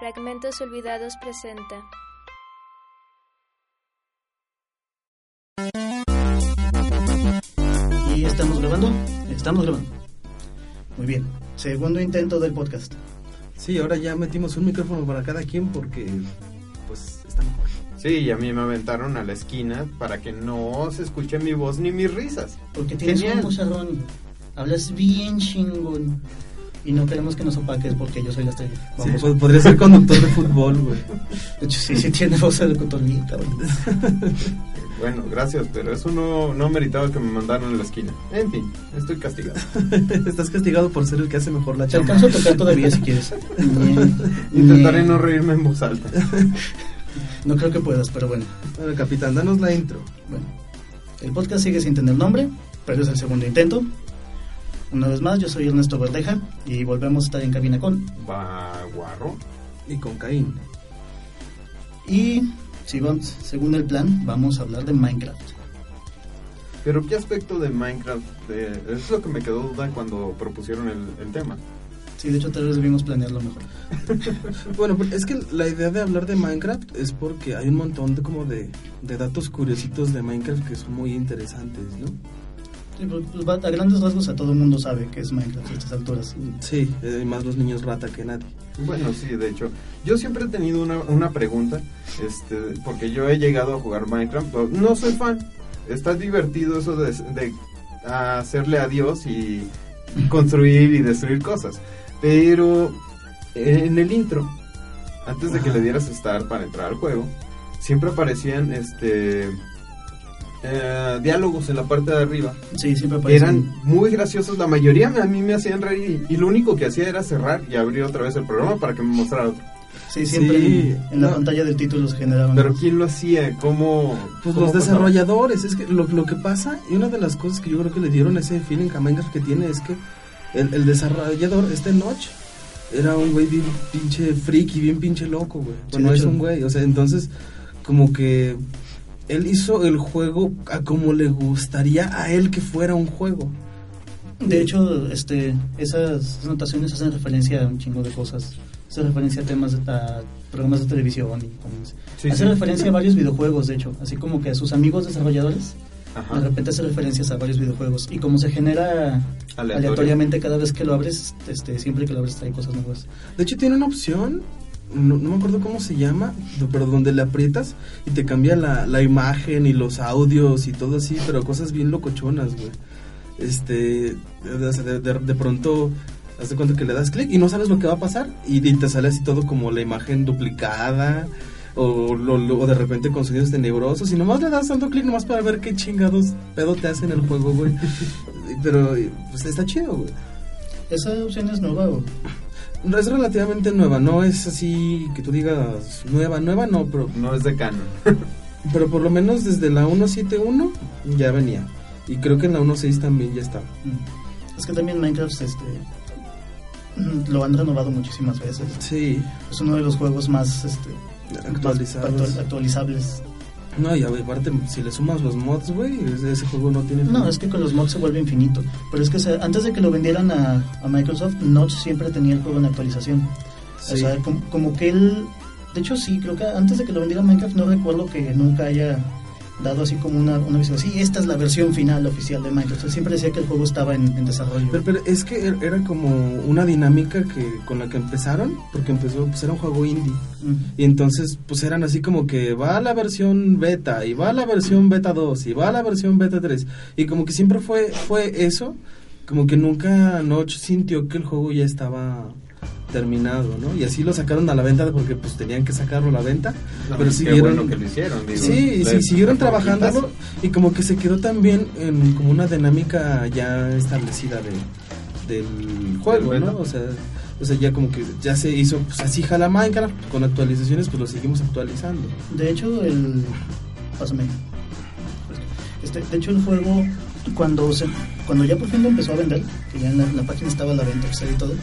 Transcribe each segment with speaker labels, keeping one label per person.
Speaker 1: Fragmentos Olvidados presenta.
Speaker 2: ¿Y estamos grabando? Estamos grabando. Muy bien. Segundo intento del podcast.
Speaker 3: Sí, ahora ya metimos un micrófono para cada quien porque pues está mejor.
Speaker 4: Sí, y a mí me aventaron a la esquina para que no se escuche mi voz ni mis risas.
Speaker 2: Porque tienes
Speaker 4: Genial.
Speaker 2: un. Hablas bien chingón. Y no queremos que nos opaques porque yo soy la estrella.
Speaker 3: Sí,
Speaker 2: Vamos.
Speaker 3: pod- podría ser conductor de fútbol, güey.
Speaker 2: De hecho, sí, sí tiene voz de cotornita.
Speaker 4: Bueno, gracias, pero eso no, no meritaba que me mandaran a la esquina. En fin, estoy castigado.
Speaker 3: Estás castigado por ser el que hace mejor la
Speaker 2: Te
Speaker 3: chamba.
Speaker 2: alcanzo a tocar todavía si quieres.
Speaker 4: Intentaré no reírme en voz alta.
Speaker 2: No creo que puedas, pero bueno.
Speaker 3: Bueno, capitán, danos la intro.
Speaker 2: Bueno, el podcast sigue sin tener nombre, pero es el segundo intento. Una vez más, yo soy Ernesto Verdeja y volvemos a estar en cabina con.
Speaker 4: Baguarro.
Speaker 3: Y con Caín.
Speaker 2: Y, si vamos, según el plan, vamos a hablar de Minecraft.
Speaker 4: Pero ¿qué aspecto de Minecraft? de- eso es lo que me quedó duda cuando propusieron el, el tema.
Speaker 2: Sí, de hecho, tal vez debimos planearlo mejor.
Speaker 3: Bueno, es que la idea de hablar de Minecraft es porque hay un montón de como de, de datos curiositos de Minecraft que son muy interesantes, ¿no?
Speaker 2: Pues, a grandes rasgos, a todo el mundo sabe que es Minecraft a estas alturas.
Speaker 3: Sí, eh, más los niños rata que nadie.
Speaker 4: Bueno, sí, de hecho. Yo siempre he tenido una, una pregunta, este, porque yo he llegado a jugar Minecraft, pero no soy fan. Está divertido eso de, de hacerle a Dios y construir y destruir cosas. Pero en el intro, antes de que le dieras start para entrar al juego, siempre aparecían este eh, diálogos en la parte de arriba
Speaker 2: Sí, siempre aparece.
Speaker 4: eran muy graciosos, la mayoría a mí me hacían reír y, y lo único que hacía era cerrar y abrir otra vez el programa para que me mostrara otro.
Speaker 2: Sí, siempre
Speaker 3: Sí,
Speaker 2: en, en la
Speaker 3: no.
Speaker 2: pantalla del título se generaban.
Speaker 4: Pero ¿quién lo hacía? ¿Cómo?
Speaker 3: Pues
Speaker 4: cómo
Speaker 3: los
Speaker 4: pasaba?
Speaker 3: desarrolladores, es que lo, lo que pasa, y una de las cosas que yo creo que le dieron ese feeling a que tiene es que el, el desarrollador, este Notch, era un güey bien pinche friki, bien pinche loco, güey.
Speaker 2: Sí,
Speaker 3: Bueno,
Speaker 2: de
Speaker 3: es un güey, o sea, entonces, como que él hizo el juego a como le gustaría a él que fuera un juego.
Speaker 2: De hecho, este, esas anotaciones hacen referencia a un chingo de cosas. Hacen referencia a temas, de, a programas de televisión y.
Speaker 4: Sí,
Speaker 2: hace
Speaker 4: sí.
Speaker 2: referencia a varios videojuegos, de hecho. Así como que a sus amigos desarrolladores,
Speaker 4: Ajá.
Speaker 2: de repente hace referencias a varios videojuegos. Y como se genera
Speaker 4: Aleatorio.
Speaker 2: aleatoriamente cada vez que lo abres, este, siempre que lo abres trae cosas nuevas.
Speaker 3: De hecho, tiene una opción, no, no me acuerdo cómo se llama, pero donde le aprietas y te cambia la, la imagen y los audios y todo así, pero cosas bien locochonas, güey. Este, de, de- de- pronto, haz de cuenta que le das clic y no sabes lo que va a pasar y, y te sale así todo como la imagen duplicada. O, lo- lo- o de repente con sonidos tenebrosos y nomás le das tanto clic nomás para ver qué chingados pedo te hace en el juego, güey. Pero pues está chido, güey.
Speaker 2: Esa opción es nueva.
Speaker 3: No, Es relativamente nueva, no es así que tú digas nueva, nueva no, pero,
Speaker 4: No es de canon.
Speaker 3: pero por lo menos desde la 1.7.1 ya venía. Y creo que en la 1.6 también ya estaba.
Speaker 2: Mm. Es que también Minecraft este, mm, lo han renovado muchísimas veces.
Speaker 3: Sí,
Speaker 2: Es uno de los juegos más este,
Speaker 3: actualizados.
Speaker 2: más actu- actualizables.
Speaker 3: No, y aparte, si le sumas los mods, güey, ese, juego no tiene...
Speaker 2: No, es que con los mods se vuelve infinito. Pero es que se- antes de que lo vendieran a, a Microsoft, Notch siempre tenía el juego en actualización. O sea, como, como que él... De hecho, sí, creo que antes de que lo vendiera Minecraft no recuerdo que nunca haya dado así como una, una visión. Sí, esta es la versión final oficial de Minecraft. Él siempre decía que el juego estaba en, en desarrollo.
Speaker 3: Pero, pero es que er- era como una dinámica que con la que empezaron, porque empezó, pues era un juego indie. Y entonces, pues eran así como que va la versión beta, y va a la versión beta 2, y va a la versión beta 3. Y como que siempre fue, fue eso, como que nunca Notch sintió que el juego ya estaba terminado, ¿no? Y así lo sacaron a la venta porque pues tenían que sacarlo a la venta,
Speaker 4: No,
Speaker 3: pero siguieron
Speaker 4: bueno que lo hicieron. digo,
Speaker 3: Sí, sí, siguieron trabajándolo y como que se quedó también en como una dinámica ya establecida de, del juego, ¿no? O sea, o sea, ya como que ya se hizo, pues así jala Minecraft, con actualizaciones pues lo seguimos actualizando.
Speaker 2: De hecho, el. Pásame. Este, de hecho, el juego, cuando, se, cuando ya por fin lo empezó a vender, que ya en la, en la página estaba a la venta y todo,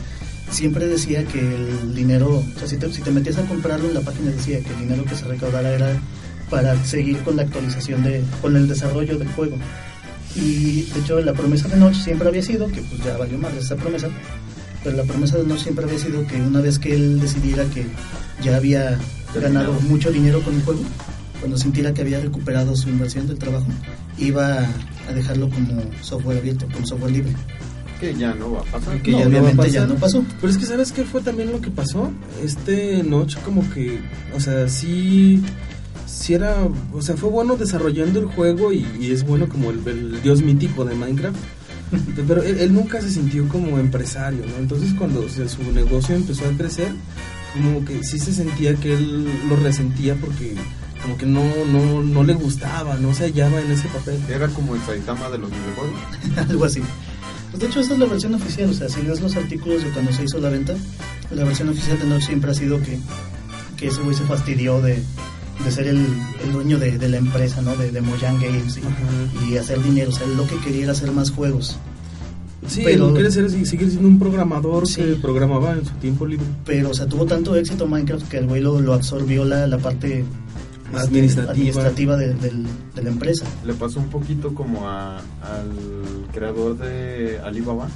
Speaker 2: siempre decía que el dinero, o sea, si te, si te metías a comprarlo en la página decía que el dinero que se recaudara era para seguir con la actualización de, con el desarrollo del juego. Y de hecho, la promesa de Notch siempre había sido, que pues ya valió más esa promesa, pero la promesa de Notch siempre había sido que una vez que él decidiera que ya había ganado mucho dinero con el juego, cuando sintiera que había recuperado su inversión del trabajo, iba a dejarlo como software abierto, como software libre.
Speaker 4: Que ya no va a pasar.
Speaker 3: Que
Speaker 2: No,
Speaker 3: ya no va a
Speaker 2: obviamente ya
Speaker 3: pasar.
Speaker 2: no pasó.
Speaker 3: Pero es que, ¿sabes qué fue también lo que pasó? Este Notch como que, o sea, sí, sí era, o sea, fue bueno desarrollando el juego y, y es bueno como el, el dios mítico de Minecraft. Pero él, él nunca se sintió como empresario, ¿no? Entonces cuando o sea, su negocio empezó a crecer, como que sí se sentía que él lo resentía porque como que no, no, no le gustaba, no se hallaba en ese papel.
Speaker 4: Era como el Saitama de los videojuegos.
Speaker 2: algo así. Pues de hecho, esta es la versión oficial. O sea, si lees los artículos de cuando se hizo la venta, la versión oficial de Notch siempre ha sido que, que ese güey se fastidió de, de ser el, el dueño de, de la empresa, ¿no? De, de Mojang Games y, hacer dinero. O sea, él lo que quería era hacer más juegos.
Speaker 3: Sí,
Speaker 2: Pero-
Speaker 3: quiere ser, seguir siendo un programador
Speaker 2: Sí.
Speaker 3: que programaba en su tiempo libre.
Speaker 2: Pero, o sea, tuvo tanto éxito Minecraft que el güey lo, lo absorbió la, la parte
Speaker 3: Administrativa.
Speaker 2: administrativa de, del- de la empresa.
Speaker 4: Le pasó un poquito como a, al creador de Alibaba.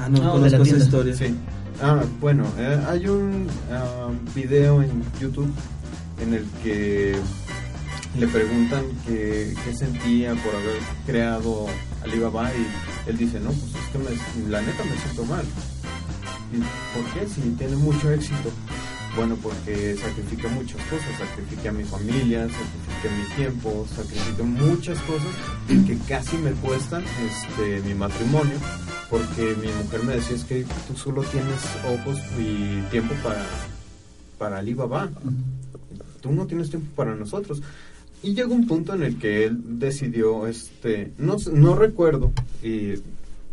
Speaker 3: Ah, no,
Speaker 2: No, de la tienda.
Speaker 3: historia.
Speaker 4: Sí. Ah, bueno, eh, hay un ah, video en YouTube en el que le preguntan qué, qué sentía por haber creado Alibaba y él dice, no, pues es que me- la neta me siento mal. ¿Y por qué? Si tiene mucho éxito. Bueno, porque sacrifica muchas cosas, sacrifica a mi familia, sacrifica mi tiempo, sacrifica muchas cosas que casi me cuestan este, mi matrimonio, porque mi mujer me decía es que tú solo tienes ojos y tiempo para, para Alibaba, tú no tienes tiempo para nosotros. Y llegó un punto en el que él decidió, este, no, no recuerdo, y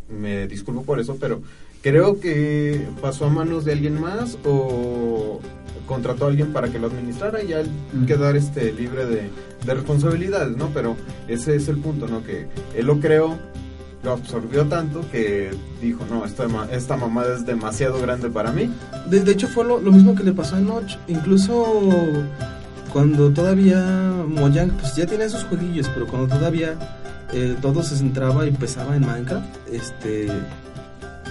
Speaker 4: me disculpo por eso, pero creo que pasó a manos de alguien más o contrató a alguien para que lo administrara y ya él
Speaker 2: Mm.
Speaker 4: quedar este, libre de, de responsabilidades, ¿no? Pero ese es el punto, ¿no? Que él lo creó, lo absorbió tanto que dijo, no, esta, esta mamada es demasiado grande para mí.
Speaker 3: De, de hecho, fue lo, lo mismo que le pasó a Notch. Incluso cuando todavía Mojang, pues ya tenía sus jueguillos, pero cuando todavía eh, todo se centraba y empezaba en Minecraft, este.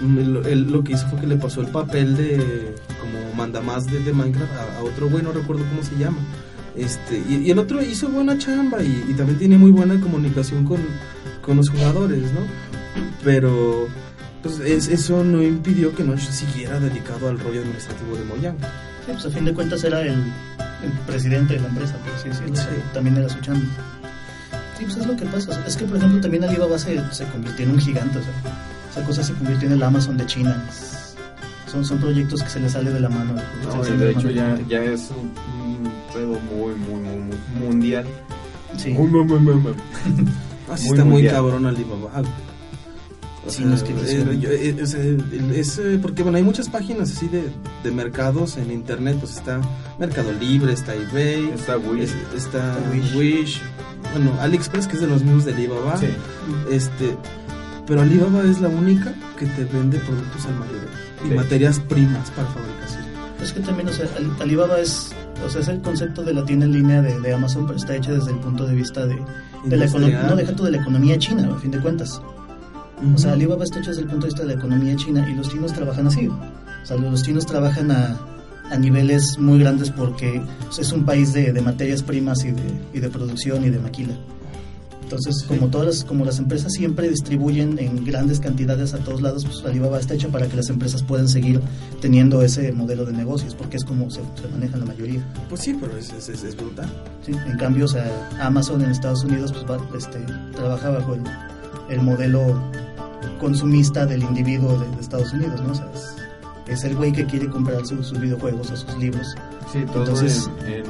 Speaker 3: Él, él lo que hizo fue que le pasó el papel de como mandamás de, de Minecraft a, a otro güey, no recuerdo cómo se llama. Este, y, y el otro hizo buena chamba y, y también tiene muy buena comunicación con, con los jugadores, ¿no? Pero pues es- eso no impidió que Notch siguiera dedicado al rollo administrativo de Mojang.
Speaker 2: Sí, pues a fin de cuentas era el, el presidente de la empresa, por así decirlo.
Speaker 3: Sí.
Speaker 2: También era su chamba. Sí, pues es lo que pasa. o sea, Es que, por ejemplo, también Alibaba se, se convirtió en un gigante. O sea, esa cosa se convirtió en el Amazon de China. Son, son proyectos que se le sale de la mano.
Speaker 4: No, de
Speaker 2: la
Speaker 4: hecho
Speaker 2: mano.
Speaker 4: ya, ya es un, un pedo muy, muy, muy, muy mundial.
Speaker 2: Sí.
Speaker 4: Muy, muy, muy, muy, muy.
Speaker 3: Así
Speaker 4: Muy
Speaker 3: está muy
Speaker 4: mundial.
Speaker 3: cabrón Alibaba. O
Speaker 2: Sí,
Speaker 3: sea,
Speaker 2: no es que
Speaker 3: eh, eh, es, eh, porque bueno, hay muchas páginas así de, de mercados en internet, pues está Mercado Libre, está eBay,
Speaker 4: Está Wish.
Speaker 3: es- está
Speaker 2: Wish.
Speaker 3: Wish. bueno, AliExpress que es de los mismos de Alibaba,
Speaker 4: Sí.
Speaker 3: este, pero Alibaba es la única que te vende productos al mayor y
Speaker 4: Sí.
Speaker 3: materias primas para fabricación.
Speaker 2: Es que también, o sea, Al- Alibaba es, o sea, es el concepto de la tienda en línea de, de Amazon, pero está hecha desde el punto de vista de, de la economía, no deja de la economía china, a fin de cuentas. O sea. Alibaba está hecho desde el punto de vista de la economía china y los chinos trabajan así. O sea, los chinos trabajan a, a niveles muy grandes porque pues, es un país de, de materias primas y de, y de producción y de maquila. Entonces, como todas las, como las empresas siempre distribuyen en grandes cantidades a todos lados, pues Alibaba está hecha para que las empresas puedan seguir teniendo ese modelo de negocios, porque es como se, se maneja la mayoría.
Speaker 3: Pues sí, pero es, es, es- es brutal.
Speaker 2: ¿sí? En cambio, o sea, Amazon en Estados Unidos pues, va- este, trabaja bajo el, el modelo consumista del individuo de, de Estados Unidos, ¿no? O sea, es, es el güey que quiere comprar su- sus videojuegos o sus libros.
Speaker 4: Sí, todo
Speaker 2: Entonces-
Speaker 4: en,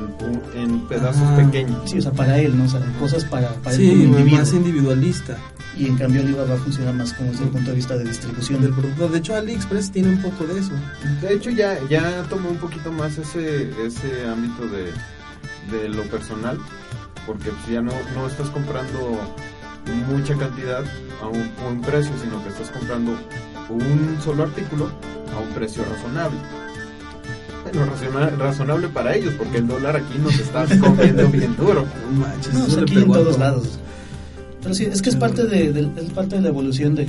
Speaker 4: en, en pedazos
Speaker 3: Ajá.
Speaker 4: pequeños.
Speaker 2: Sí, o sea, para él, ¿no? O sea, cosas para, para
Speaker 3: Sí,
Speaker 2: él como individuo.
Speaker 3: más individualista.
Speaker 2: y en cambio Alibaba funciona más como desde el punto de vista de distribución.
Speaker 3: del producto. De hecho, AliExpress tiene un poco de eso.
Speaker 4: De hecho, ya, ya tomó un poquito más ese, ese ámbito de, de lo personal, porque pues, ya no, no estás comprando mucha cantidad a un buen precio, sino que estás comprando un solo artículo a un precio razonable. Razona- razonable para ellos, porque el dólar aquí nos está comiendo bien duro.
Speaker 3: No manches,
Speaker 2: No,
Speaker 3: le
Speaker 2: aquí en todos
Speaker 3: todo.
Speaker 2: lados. Pero sí, es que es parte de, de- es parte de la evolución de,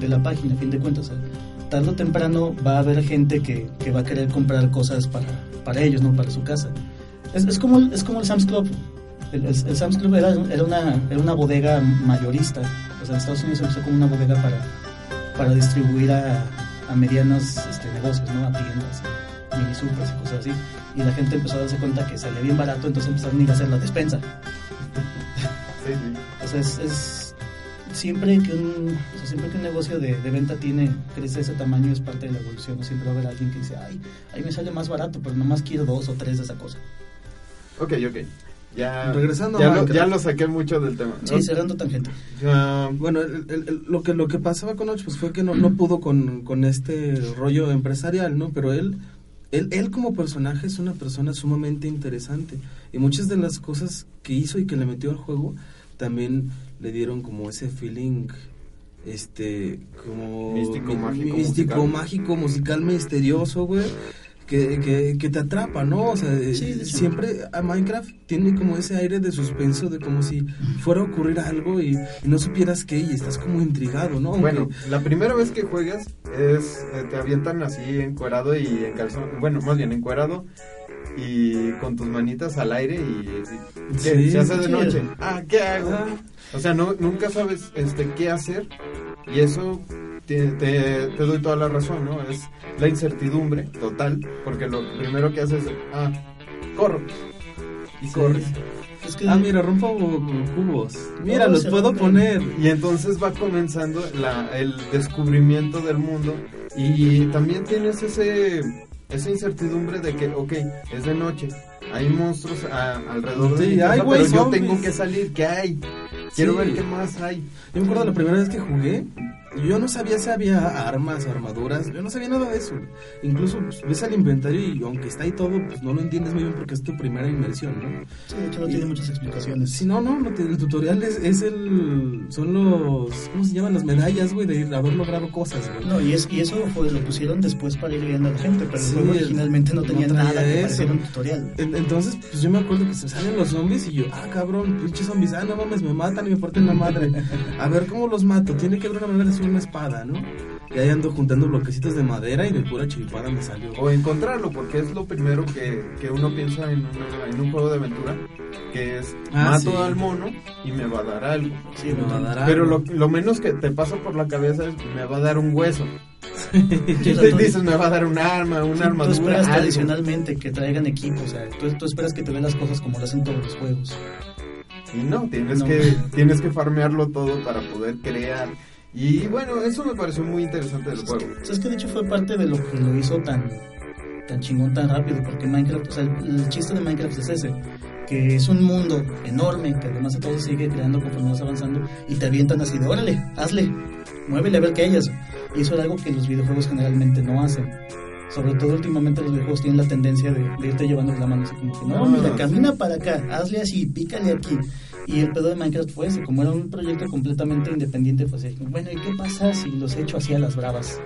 Speaker 2: de la página, a fin de cuentas. tarde o temprano va a haber gente que, que va a querer comprar cosas para, para ellos, no para su casa. Es, es, como, el, es como el Sam's Club. El, el- el Sam's Club era, era, una, era una bodega mayorista. O sea, en Estados Unidos se usó como una bodega para, para distribuir a, a medianos este, negocios, ¿no? a tiendas, mini supers y cosas así. Y la gente empezó a darse cuenta que salía bien barato, entonces empezaron a ir a hacer la despensa.
Speaker 4: Sí, sí.
Speaker 2: O sea, es, es- siempre que un, o sea, siempre que un negocio de, de venta tiene crece de ese tamaño es parte de la evolución. ¿no? Siempre va a haber alguien que dice, ay, ahí me sale más barato, pero nomás quiero dos o tres de esa cosa.
Speaker 4: Ok, ok. Ya,
Speaker 3: Regresando a
Speaker 4: ya, lo,
Speaker 3: Minecraft.
Speaker 4: ya lo saqué mucho del tema.
Speaker 2: Sí, cerrando tangente.
Speaker 4: Ah,
Speaker 3: Bueno, el- el- el- lo que lo que pasaba con Notch pues fue que no, no pudo con, con este rollo empresarial, ¿no? Pero él, él él como personaje es una persona sumamente interesante y muchas de las cosas que hizo y que le metió al juego también le dieron como ese feeling este como
Speaker 4: Místico, mágico,
Speaker 3: místico,
Speaker 4: musical.
Speaker 3: mágico, musical, misterioso, güey. Que, que, que te atrapa, ¿no? O sea,
Speaker 2: Sí, hecho.
Speaker 3: siempre a Minecraft tiene como ese aire de suspenso de como si fuera a ocurrir algo y, y no supieras qué y estás como intrigado, ¿no? Aunque-
Speaker 4: Bueno, la primera vez que juegas es eh, te avientan así encuerado y en calzón, bueno, más bien encuerado y con tus manitas al aire y, y- ¿qué?
Speaker 3: Sí,
Speaker 4: se hace de
Speaker 2: sí.
Speaker 4: noche. Ah, ¿qué hago?
Speaker 3: Ah.
Speaker 4: O sea, no nunca sabes este qué hacer y eso te, te, te doy toda la razón, ¿no? Es la incertidumbre total, porque lo primero que haces es ah, corro. Y
Speaker 3: Sí.
Speaker 4: corres.
Speaker 2: Es que
Speaker 3: Ah, mira, rompo cubos. Mira, los puedo
Speaker 2: rompen.
Speaker 3: poner.
Speaker 4: Y entonces va comenzando la, el descubrimiento del mundo y también tienes ese esa incertidumbre de que, ok, es de noche, hay monstruos a- alrededor de
Speaker 3: Sí,
Speaker 4: casa,
Speaker 3: hay, güey,
Speaker 4: pero yo tengo que salir, ¿qué hay? Quiero
Speaker 3: Sí.
Speaker 4: ver qué más hay.
Speaker 3: Yo me acuerdo la primera vez que jugué, yo no sabía si había armas, armaduras, yo no sabía nada de eso. Incluso pues, ves al inventario y aunque está ahí todo, pues no lo entiendes muy bien porque es tu primera inmersión, ¿no?
Speaker 2: sí, de hecho no tiene muchas explicaciones.
Speaker 3: Si no, no, el tutorial es, es el... son los... ¿cómo se llaman? Las medallas, güey, de haber logrado cosas, güey.
Speaker 2: No, y, es, y eso pues, lo pusieron después para ir guiando a la gente, pero
Speaker 3: Sí,
Speaker 2: el juego
Speaker 3: el-
Speaker 2: originalmente no tenía nada que pareciera un tutorial.
Speaker 3: En- Entonces, pues yo me acuerdo que se salen los zombies y yo, ah, cabrón, pinches zombies, ah, no mames, me matan y me parten la madre. A ver cómo los mato, tiene que haber una manera de una espada, ¿no? Y ahí ando juntando bloquecitos de madera y de pura chiripada me salió.
Speaker 4: O encontrarlo, porque es lo primero que, que uno piensa en, una- en un juego de aventura, que es
Speaker 3: Ah,
Speaker 4: mato
Speaker 3: sí.
Speaker 4: al mono y me va a dar algo.
Speaker 2: Sí,
Speaker 3: me va a dar
Speaker 4: Pero
Speaker 3: algo.
Speaker 4: lo, lo menos que te pasa por la cabeza es me va a dar un hueso.
Speaker 2: Tú-
Speaker 4: dices me va a dar un arma, una
Speaker 2: Sí,
Speaker 4: armadura.
Speaker 2: Tú esperas
Speaker 4: algo.
Speaker 2: tradicionalmente que traigan equipo, o sea, tú, tú esperas que te den las cosas como lo hacen todos los juegos.
Speaker 4: Y no, tienes
Speaker 2: No.
Speaker 4: que tienes que farmearlo todo para poder crear. Y bueno, eso me pareció muy interesante del juego.
Speaker 2: O sea, es que de hecho fue parte de lo que lo hizo tan, tan chingón, tan rápido, porque Minecraft, o sea, el, el chiste de Minecraft es ese, que es un mundo enorme, que además de todo se sigue creando conforme vas avanzando, y te avientan así de, órale, hazle, muévele a ver qué hayas. Y eso es algo que los videojuegos generalmente no hacen. Sobre todo últimamente los videojuegos tienen la tendencia de, de irte llevando la mano, así como que, no,
Speaker 4: Ah,
Speaker 2: mira,
Speaker 4: sí.
Speaker 2: camina para acá, hazle así, pícale aquí. Y el pedo de Minecraft fue ese, como era un proyecto completamente independiente, pues así, bueno, ¿y qué pasa si los echo así a las bravas?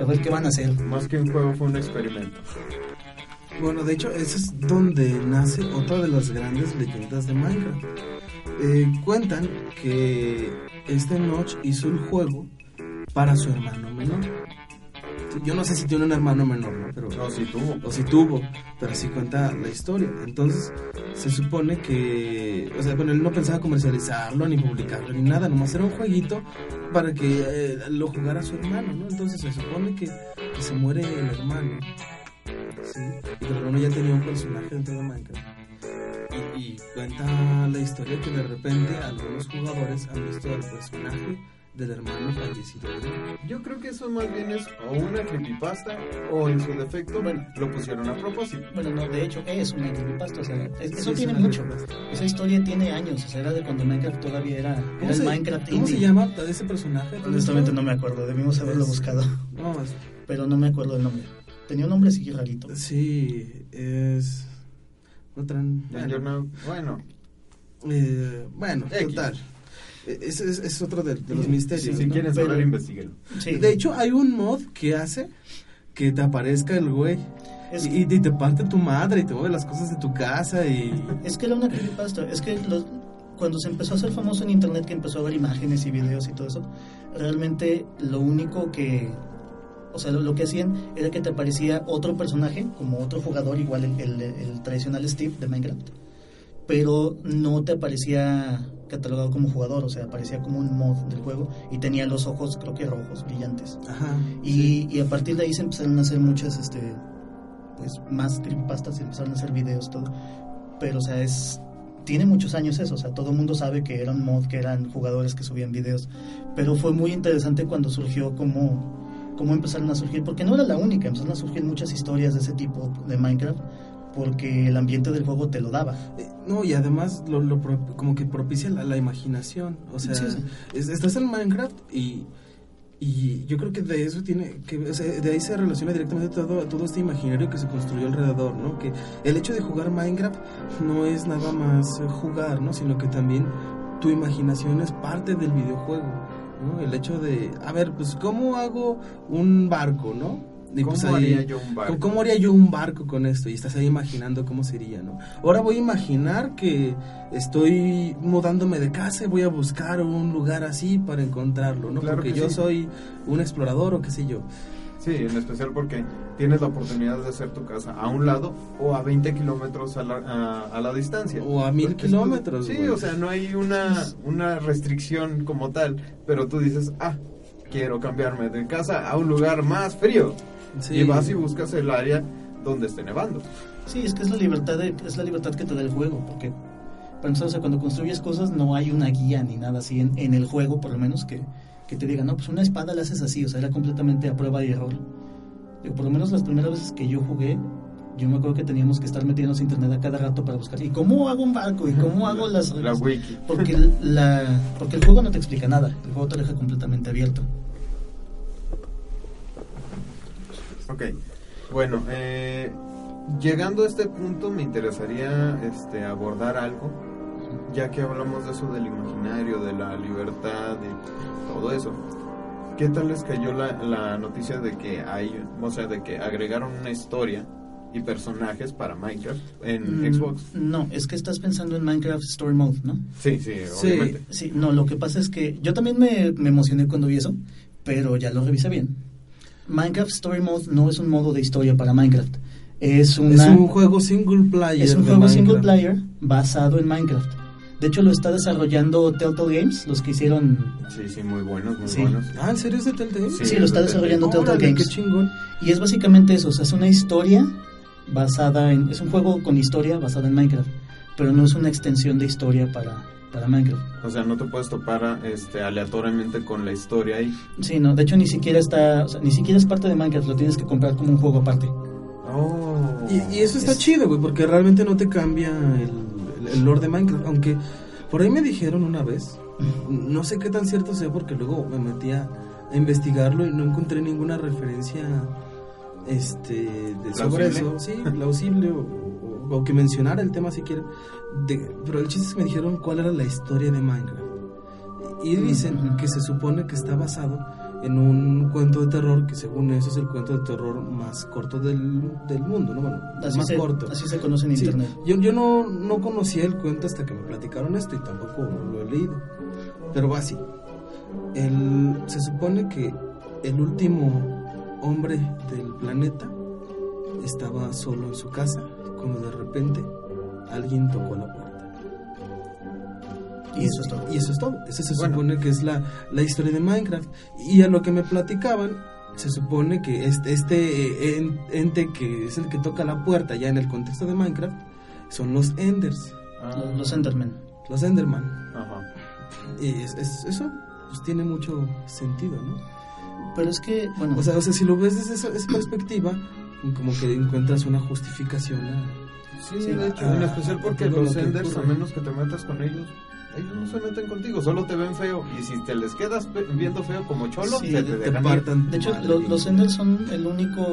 Speaker 2: A ver qué van a hacer.
Speaker 4: Más que un juego fue un experimento.
Speaker 3: Bueno, de hecho, ese es donde nace otra de las grandes leyendas de Minecraft. Eh, cuentan que este Notch hizo el juego para su hermano menor. Yo no sé si tiene un hermano menor, ¿no? Pero,
Speaker 4: No, sí tuvo.
Speaker 3: o si tuvo, pero así cuenta la historia. Entonces, se supone que, o sea, bueno, él no pensaba comercializarlo, ni publicarlo, ni nada, nomás era un jueguito para que eh, lo jugara su hermano, ¿no? Entonces se supone que, que se muere el hermano, ¿sí? Y el hermano ya tenía un personaje dentro de Minecraft. Y, y cuenta la historia que de repente algunos jugadores han visto al personaje del hermano fallecido de.
Speaker 4: Yo creo que eso más bien es o una creepypasta o en su defecto
Speaker 2: Bueno.
Speaker 4: lo pusieron a propósito.
Speaker 2: Bueno, no, de hecho es una creepypasta, o sea, es-
Speaker 3: Sí,
Speaker 2: eso
Speaker 3: es
Speaker 2: tiene mucho. Esa historia tiene años, o sea, era de cuando Minecraft todavía era,
Speaker 3: ¿Cómo,
Speaker 2: era el
Speaker 3: se,
Speaker 2: Minecraft
Speaker 3: ¿Cómo se llama ese personaje?
Speaker 2: Honestamente no me acuerdo, debimos haberlo
Speaker 3: Es-
Speaker 2: buscado,
Speaker 3: No, es-
Speaker 2: pero no me acuerdo el nombre. Tenía un nombre así rarito.
Speaker 3: sí, es... Otra...
Speaker 4: Danger Now, bueno,
Speaker 3: Eh, bueno, total. Es, es otro de, de los
Speaker 2: Sí,
Speaker 3: misterios.
Speaker 4: si
Speaker 3: ¿no?
Speaker 4: quieren
Speaker 2: Pero-
Speaker 4: saber, investiguen.
Speaker 2: Sí,
Speaker 3: De hecho, hay un mod que hace que te aparezca el güey.
Speaker 2: es,
Speaker 3: Y, y te parte tu madre y te mueve las cosas de tu casa y...
Speaker 2: es que era una creepypasta. Es que los- cuando se empezó a hacer famoso en internet, que empezó a ver imágenes y videos y todo eso, realmente lo único que. O sea, lo, lo que hacían era que te aparecía otro personaje, como otro jugador, igual el, el- el tradicional Steve de Minecraft, pero no te aparecía catalogado como jugador, o sea, aparecía como un mod del juego y tenía los ojos, creo que rojos, brillantes.
Speaker 3: Ajá.
Speaker 2: Y, y a partir de ahí se empezaron a hacer muchas, este, pues más creepypastas, se empezaron a hacer videos, todo. Pero, o sea, es, tiene muchos años eso, o sea, todo el mundo sabe que eran mod, que eran jugadores que subían videos. Pero fue muy interesante cuando surgió como, cómo empezaron a surgir, porque no era la única, empezaron a surgir muchas historias de ese tipo de Minecraft, porque el ambiente del juego te lo daba.
Speaker 3: Eh, No, y además lo, lo pro- como que propicia la, la imaginación. O sea,
Speaker 2: Sí, sí.
Speaker 3: es- estás en Minecraft y, y yo creo que de eso tiene que o sea, de ahí se relaciona directamente todo, todo este imaginario que se construyó alrededor, ¿no? Que el hecho de jugar Minecraft no es nada más jugar, ¿no? Sino que también tu imaginación es parte del videojuego, ¿no? El hecho de, a ver, pues, ¿cómo hago un barco, ¿no? Y
Speaker 4: ¿Cómo
Speaker 3: pues ahí-
Speaker 4: haría yo un barco?
Speaker 3: ¿Cómo, haría yo un barco con esto? Y estás ahí imaginando cómo sería, ¿no? Ahora voy a imaginar que estoy mudándome de casa y voy a buscar un lugar así para encontrarlo, ¿no?
Speaker 4: Claro
Speaker 3: Porque
Speaker 4: que
Speaker 3: yo
Speaker 4: sí.
Speaker 3: soy un explorador o qué sé yo.
Speaker 4: Sí, en especial porque tienes la oportunidad de hacer tu casa a un lado o a 20 kilómetros a la, a, a la distancia.
Speaker 3: O a mil
Speaker 4: Porque
Speaker 3: kilómetros,
Speaker 4: Sí, o sea, no hay una, una restricción como tal, pero tú dices, ah, quiero cambiarme de casa a un lugar más frío.
Speaker 3: Sí.
Speaker 4: Y vas y buscas el área donde esté nevando.
Speaker 2: Sí, es que es la libertad, de- es la libertad que te da el juego, porque para empezar, o sea, cuando construyes cosas no hay una guía ni nada así en, en el juego, por lo menos, que, que te diga, no, pues una espada la haces así, o sea, era completamente a prueba y error. Digo, por lo menos las primeras veces que yo jugué, yo me acuerdo que teníamos que estar metiéndonos a internet a cada rato para buscar, ¿y cómo hago un barco? ¿Y cómo hago las...
Speaker 4: La wiki.
Speaker 2: Porque, la, porque el juego no te explica nada, el juego te deja completamente abierto.
Speaker 4: Ok, bueno, eh, llegando a este punto me interesaría este, abordar algo, ya que hablamos de eso del imaginario, de la libertad, de todo eso. ¿Qué tal les cayó la, la noticia de que hay, o sea, de que agregaron una historia y personajes para Minecraft en
Speaker 2: Mm,
Speaker 4: Xbox?
Speaker 2: No, es que estás pensando en Minecraft Story Mode, ¿no?
Speaker 4: Sí, sí,
Speaker 3: Sí.
Speaker 4: obviamente.
Speaker 2: Sí, no, lo que pasa es que yo también me, me emocioné cuando vi eso, pero ya lo revisé bien. Minecraft Story Mode no es un modo de historia para Minecraft. Es, una,
Speaker 3: Es un juego single player.
Speaker 2: es un juego single player basado en Minecraft. De hecho, lo está desarrollando Telltale Games, los que hicieron...
Speaker 4: Sí, sí, muy buenos, muy
Speaker 2: Sí.
Speaker 4: buenos.
Speaker 3: Ah, ¿en serio es de Telltale?
Speaker 4: Sí,
Speaker 2: Sí, lo está
Speaker 4: es de
Speaker 2: desarrollando
Speaker 4: Telltale.
Speaker 2: Games.
Speaker 3: qué chingón.
Speaker 2: Y es básicamente eso, o sea, es una historia basada en... Es un juego con historia basada en Minecraft, pero no es una extensión de historia para, para Minecraft.
Speaker 4: O sea, no te puedes topar este, aleatoriamente con la historia ahí.
Speaker 2: Sí, no, de hecho ni siquiera está, o sea, ni siquiera es parte de Minecraft, lo tienes que comprar como un juego aparte.
Speaker 4: Oh.
Speaker 3: Y, y eso está
Speaker 2: Es-
Speaker 3: chido, güey, porque realmente no te cambia el, el, el lore de Minecraft. Aunque por ahí me dijeron una vez, no sé qué tan cierto sea, porque luego me metí a, investigarlo y no encontré ninguna referencia este, de, sobre
Speaker 4: ¿Plausible?
Speaker 3: eso. Sí, plausible o, o- o que mencionara el tema si quieren. De- pero el chiste es que me dijeron cuál era la historia de Minecraft. Y dicen
Speaker 2: Ujú.
Speaker 3: que se supone que está basado en un cuento de terror que según eso es el cuento de terror más corto del, del mundo, ¿no? Bueno,
Speaker 2: Así
Speaker 3: más
Speaker 2: se,
Speaker 3: corto.
Speaker 2: así se conoce en
Speaker 3: Sí,
Speaker 2: internet.
Speaker 3: Yo, yo no, no conocía el cuento hasta que me platicaron esto y tampoco lo he leído. Pero va así. El, se supone que el último hombre del planeta estaba solo en su casa cuando de repente alguien tocó la puerta.
Speaker 2: Y eso es todo.
Speaker 3: Y eso es todo. Eso se
Speaker 4: Bueno.
Speaker 3: supone que es la, la historia de Minecraft. Y a lo que me platicaban, se supone que este, este en- ente que es el que toca la puerta ya en el contexto de Minecraft son los Enders,
Speaker 4: Ah.
Speaker 2: Los, los Endermen.
Speaker 3: los Enderman.
Speaker 4: Ajá.
Speaker 3: Y es, es- eso. pues tiene mucho sentido, ¿no?
Speaker 2: Pero es que, bueno,
Speaker 3: O sea, o sea si lo ves desde esa, esa perspectiva, como que encuentras una justificación a...
Speaker 4: Sí,
Speaker 2: Sí,
Speaker 4: de hecho, en especial porque los
Speaker 3: lo que
Speaker 4: Enders, a menos que te metas con ellos, ellos no se meten contigo, solo te ven feo. Y si te les quedas viendo feo como cholo,
Speaker 2: Sí,
Speaker 4: se
Speaker 2: te
Speaker 4: te
Speaker 3: partan
Speaker 2: de hecho,
Speaker 3: madre.
Speaker 2: lo- los Enders son el único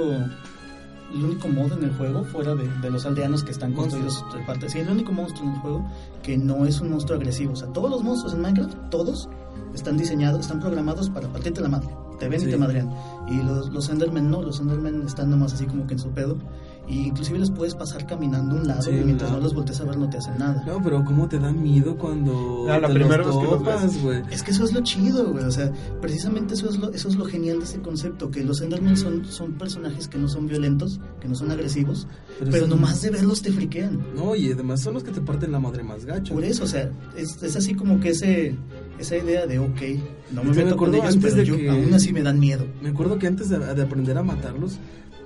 Speaker 2: el único modo en el juego, fuera de, de los aldeanos que están construidos de parte. Sí, el único monstruo en el juego que no es un monstruo agresivo. O sea, todos los monstruos en Minecraft, todos, están diseñados, están programados para partirte la madre. Te ven
Speaker 3: Sí.
Speaker 2: y te madrean. Y los, los Endermen no, los Endermen están nomás así como que en su pedo. Y inclusive les puedes pasar caminando a un lado
Speaker 3: Sí,
Speaker 2: y mientras no
Speaker 3: lado.
Speaker 2: los voltees a ver no te hacen nada.
Speaker 3: No, pero cómo te da miedo cuando
Speaker 4: Ah, la
Speaker 3: te
Speaker 4: primera
Speaker 3: los topas, güey.
Speaker 2: Es que eso es lo chido, güey. O sea, precisamente eso es lo, eso es lo genial de ese concepto, que los Endermen son, son personajes que no son violentos, que no son agresivos, pero,
Speaker 3: sí-
Speaker 2: nomás de verlos te friquean.
Speaker 3: No, y además son los que te parten la madre más gacho.
Speaker 2: Por eso, o sea, es, es así como que ese esa idea de, ok, no me
Speaker 3: Yo me
Speaker 2: meto con
Speaker 3: acuerdo
Speaker 2: ellos,
Speaker 3: antes
Speaker 2: pero
Speaker 3: de
Speaker 2: yo,
Speaker 3: que-
Speaker 2: aún así me dan miedo.
Speaker 3: Me acuerdo que antes de, de aprender a matarlos,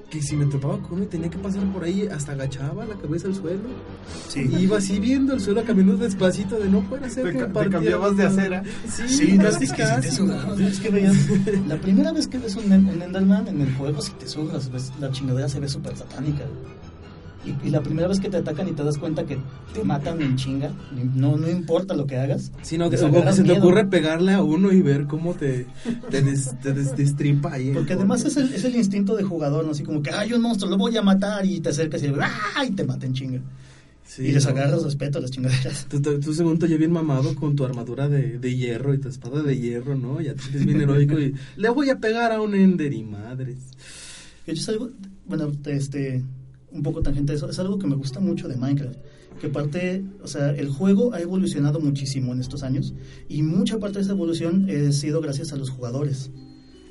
Speaker 3: que si me topaba con uno y tenía que pasar por ahí, hasta agachaba la cabeza al suelo.
Speaker 2: Sí.
Speaker 3: Y iba así viendo el suelo, caminando despacito, de no puede ser
Speaker 4: Te
Speaker 3: que
Speaker 4: te cambiabas de
Speaker 3: la-
Speaker 4: acera.
Speaker 3: Sí,
Speaker 2: Sí, no, es que si te es que veías, la primera vez que ves un, en- un Enderman en el juego, si te surras, ves, la chingadera se ve súper satánica. Y, y la primera vez que te atacan y te das cuenta que te matan en chinga, no, no importa lo que hagas.
Speaker 3: Sí, no, que, que se te
Speaker 2: miedo.
Speaker 3: ocurre pegarle a uno y ver cómo te, te, des- te des- destripa ahí.
Speaker 2: Porque
Speaker 3: el-
Speaker 2: además es el, es el instinto de jugador, ¿no? Así como que, ay, un monstruo, lo voy a matar, y te acercas y, te mata en chinga.
Speaker 3: Sí,
Speaker 2: y les
Speaker 3: no.
Speaker 2: agarras respeto a las chingaderas.
Speaker 3: Tú, tú, tú según ya bien mamado con tu armadura de, de hierro y tu espada de hierro, ¿no? Ya te sientes bien heroico y le voy a pegar a un Ender y madres.
Speaker 2: Es algo, bueno, este, un poco tangente de eso, es algo que me gusta mucho de Minecraft. Que parte, o sea, el juego ha evolucionado muchísimo en estos años y mucha parte de esa evolución ha sido gracias a los jugadores.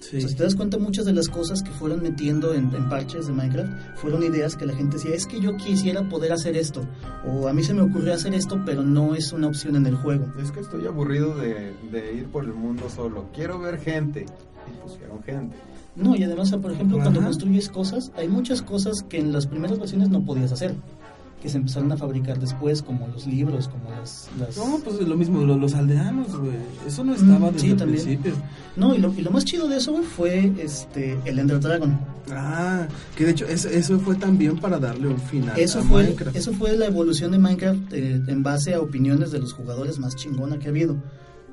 Speaker 3: Sí.
Speaker 2: O sea, si te das cuenta, muchas de las cosas que fueron metiendo en, en parches de Minecraft fueron ideas que la gente decía, es que yo quisiera poder hacer esto, o a mí se me ocurrió hacer esto, pero no es una opción en el juego.
Speaker 4: Es que estoy aburrido de, de ir por el mundo solo. Quiero ver gente. Y pusieron gente.
Speaker 2: No, y además, por ejemplo, cuando construyes cosas, hay muchas cosas que en las primeras versiones no podías hacer, que se empezaron a fabricar después, como los libros, como las... las-
Speaker 3: No, pues lo mismo, lo- los, aldeanos, güey. Eso no estaba
Speaker 2: Mm,
Speaker 3: desde
Speaker 2: sí,
Speaker 3: el
Speaker 2: también.
Speaker 3: principio.
Speaker 2: No, y lo, y lo más chido de eso güey, fue este, el Ender Dragon.
Speaker 3: Ah, que de hecho eso, eso fue también para darle un final
Speaker 2: Eso
Speaker 3: a
Speaker 2: fue,
Speaker 3: Minecraft.
Speaker 2: eso fue la evolución de Minecraft eh, en base a opiniones de los jugadores más chingona que ha habido.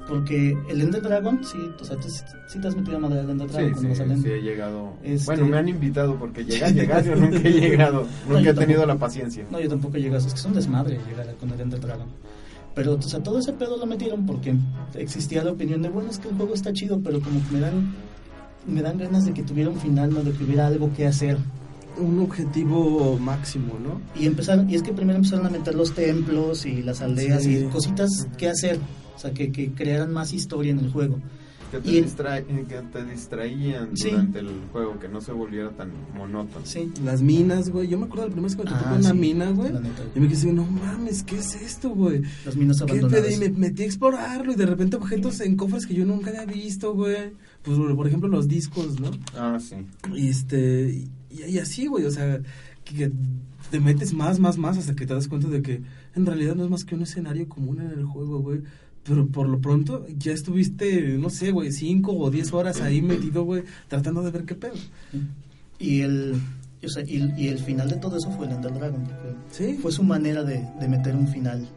Speaker 2: Porque el Ender Dragon, sí, o sea, tú sí sí te has metido a madre al Ender
Speaker 4: Sí,
Speaker 2: Dragon cuando
Speaker 4: sí,
Speaker 2: vas al Ender.
Speaker 4: sí he llegado.
Speaker 2: Este-
Speaker 4: Bueno, me han invitado porque llegar, llegar, yo nunca he llegado.
Speaker 2: No,
Speaker 4: Nunca he tenido la paciencia.
Speaker 2: No, yo tampoco llegas, es que es un desmadre llegar con el Ender Dragon. Pero, o sea, todo ese pedo lo metieron porque existía la opinión de, bueno, es que el juego está chido, pero como que me dan, me dan ganas de que tuviera un final, ¿no? De que hubiera algo que hacer.
Speaker 3: Un objetivo máximo, ¿no?
Speaker 2: Y empezaron, y es que primero empezaron a meter los templos y las aldeas
Speaker 3: Sí.
Speaker 2: y cositas que hacer. O sea, que, que crearan más historia en el juego.
Speaker 4: Que te,
Speaker 2: Y-
Speaker 4: distra- que te distraían
Speaker 2: Sí.
Speaker 4: durante el juego, que no se volviera tan monótono.
Speaker 2: Sí.
Speaker 3: Las minas, güey. Yo me acuerdo la primera vez que me tocó
Speaker 2: Ah,
Speaker 3: en una mina, güey.
Speaker 2: la neta.
Speaker 3: Y me quedé, no mames, ¿qué es esto, güey?
Speaker 2: Las minas
Speaker 3: ¿Qué
Speaker 2: abandonadas.
Speaker 3: pedo? Y me metí a explorarlo y de repente objetos en cofres que yo nunca había visto, güey. Pues, por ejemplo, los discos, ¿no?
Speaker 4: Ah, sí.
Speaker 3: Y este, y, y así, güey, o sea, que, que te metes más, más, más hasta que te das cuenta de que en realidad no es más que un escenario común en el juego, güey. Pero por lo pronto ya estuviste, no sé, güey, cinco o diez horas ahí metido, güey, tratando de ver qué pedo.
Speaker 2: Y el, o sea, y, y el final de todo eso fue el Ender Dragon. porque
Speaker 3: Sí,
Speaker 2: Fue su manera de, de meter un final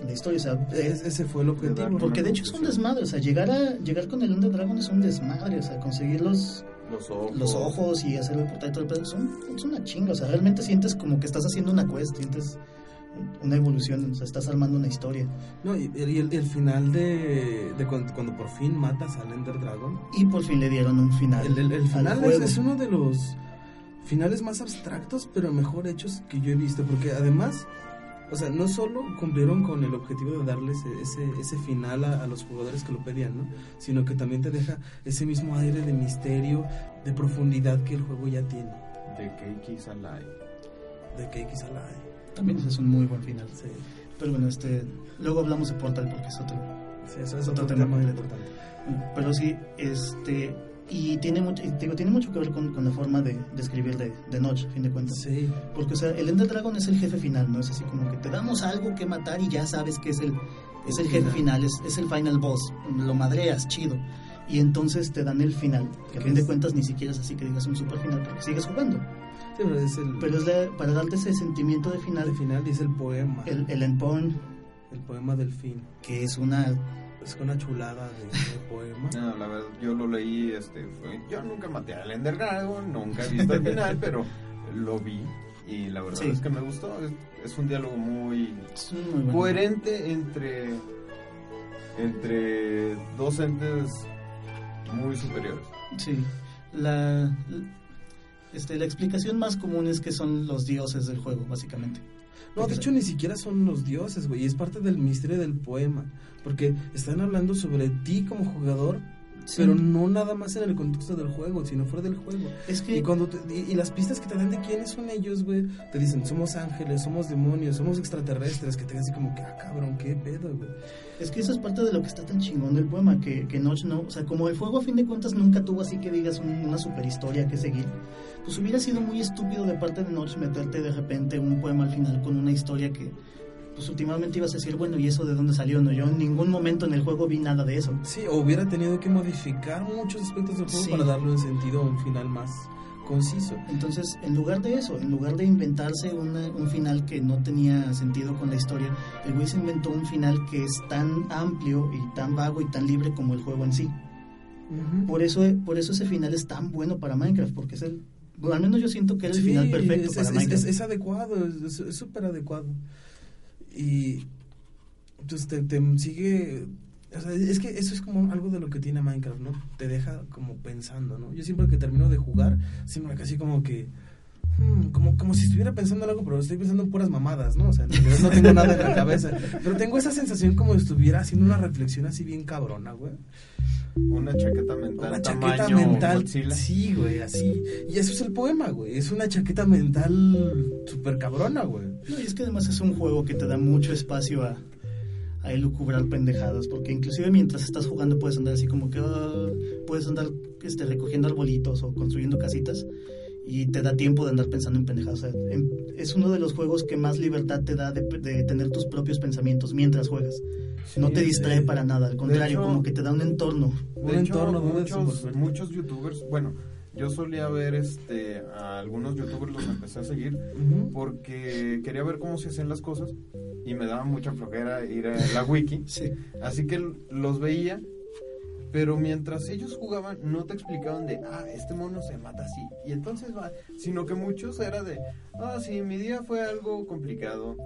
Speaker 2: en la historia. O sea,
Speaker 3: Es- ese fue el objetivo.
Speaker 2: porque de hecho es un desmadre. O sea, llegar, a, llegar con el Ender Dragon es un desmadre. O sea, conseguir los,
Speaker 4: Los ojos.
Speaker 2: los ojos y hacer el portal y todo el pedo son, es una chinga. O sea, realmente sientes como que estás haciendo una quest, sientes una evolución, o sea, estás armando una historia.
Speaker 3: No, y, y el, el final de, de cuando, cuando por fin matas al Ender Dragon.
Speaker 2: Y por fin le dieron un final.
Speaker 3: El, el- el
Speaker 2: al
Speaker 3: final es,
Speaker 2: juego.
Speaker 3: es uno de los finales más abstractos, pero mejor hechos que yo he visto, porque además, o sea, no solo cumplieron con el objetivo de darles ese, ese final a, a los jugadores que lo pedían, ¿no? Sino que también te deja ese mismo aire de misterio, de profundidad que el juego ya tiene,
Speaker 4: De Cakey's Alive.
Speaker 3: de que X Alive.
Speaker 2: También ese es un muy buen final.
Speaker 3: Sí,
Speaker 2: Pero bueno, este, luego hablamos de Portal porque es otro.
Speaker 3: sí, eso es
Speaker 2: Otro
Speaker 3: otro
Speaker 2: tema
Speaker 3: tema muy importante.
Speaker 2: Pero sí, este, y tiene mucho, digo, tiene mucho que ver con, con la forma de, de escribir de, de Notch, a fin de cuentas.
Speaker 3: Sí,
Speaker 2: Porque, o sea, el Ender Dragon es el jefe final, ¿no? Es así como que te damos algo que matar y ya sabes que es el, es el jefe final, es, es el final boss, lo madreas, chido. Y entonces te dan el final, que a fin de cuentas ni siquiera es así que digas un super final, porque sigues jugando.
Speaker 3: Sí, pero es el,
Speaker 2: Pero es la- para darte ese sentimiento de final,
Speaker 3: al final es el poema.
Speaker 2: el, el endpoint,
Speaker 3: el poema del fin.
Speaker 2: que es una...
Speaker 3: Es una chulada de, de poema.
Speaker 4: No, la verdad, yo lo leí, este, fue- yo nunca maté al Ender Dragon, nunca he visto el final, pero lo vi y la verdad
Speaker 2: Sí.
Speaker 4: es que me gustó. Es, es un diálogo muy coherente entre entre dos entes muy superiores.
Speaker 2: Sí, la, este, la explicación más común es que son los dioses del juego, básicamente.
Speaker 3: No, de hecho ni siquiera son los dioses, güey. Es parte del misterio del poema. Porque están hablando sobre ti como jugador,
Speaker 2: Sí.
Speaker 3: pero no nada más en el contexto del juego, sino fuera del juego.
Speaker 2: Es que
Speaker 3: Y cuando te- y, y las pistas que te dan de quiénes son ellos, güey, te dicen, somos ángeles, somos demonios, somos extraterrestres, que te así como que, ah, cabrón, qué pedo, güey.
Speaker 2: Es que eso es parte de lo que está tan chingón del poema, que, que Notch no, o sea, como el juego a fin de cuentas nunca tuvo así que digas un- una super historia que seguir, pues hubiera sido muy estúpido de parte de Notch meterte de repente un poema al final con una historia que, pues últimamente ibas a decir, bueno, ¿y eso de dónde salió? No, yo en ningún momento en el juego vi nada de eso.
Speaker 3: Sí, o hubiera tenido que modificar muchos aspectos del juego
Speaker 2: Sí.
Speaker 3: para darle un sentido a un final más conciso.
Speaker 2: Entonces, en lugar de eso, en lugar de inventarse una- un final que no tenía sentido con la historia, el güey se inventó un final que es tan amplio y tan vago y tan libre como el juego en sí. Por eso, por eso ese final es tan bueno para Minecraft, porque es el... Bueno, al menos yo siento que era el
Speaker 3: Sí,
Speaker 2: final perfecto
Speaker 3: es,
Speaker 2: para
Speaker 3: es-
Speaker 2: Minecraft.
Speaker 3: es- es adecuado, es súper adecuado. Y entonces te, te sigue... O sea, es que eso es como algo de lo que tiene Minecraft, ¿no? Te deja como pensando, ¿no? Yo siempre que termino de jugar, siempre casi como que... hmm, como, como si estuviera pensando en algo, pero estoy pensando en puras mamadas, ¿no? O sea, realidad no tengo nada en la cabeza. Pero tengo esa sensación como si estuviera haciendo una reflexión así bien cabrona, güey.
Speaker 4: Una chaqueta mental
Speaker 3: Una chaqueta
Speaker 4: tamaño
Speaker 3: mental.
Speaker 4: Godzilla.
Speaker 3: Sí, güey, así. Y eso es el poema, güey. Es una chaqueta mental súper cabrona, güey.
Speaker 2: No, y es que además es un juego que te da mucho espacio a, a elucubrar pendejadas, porque inclusive mientras estás jugando puedes andar así como que... ah, puedes andar este, recogiendo arbolitos o construyendo casitas y te da tiempo de andar pensando en pendejadas. O sea, en- es uno de los juegos que más libertad te da de, de tener tus propios pensamientos mientras juegas. No te distrae para nada, al contrario,
Speaker 4: hecho-
Speaker 2: como que te da un entorno.
Speaker 3: Un
Speaker 4: hecho,
Speaker 3: entorno
Speaker 4: muchos, muchos youtubers, bueno, yo solía ver este a algunos youtubers los empecé a seguir porque quería ver cómo se hacían las cosas y me daba mucha flojera ir a la wiki,
Speaker 2: Sí.
Speaker 4: así que los veía, pero mientras ellos jugaban no te explicaban de, ah, este mono se mata así y entonces va, sino que muchos era de, ah, sí, mi día fue algo complicado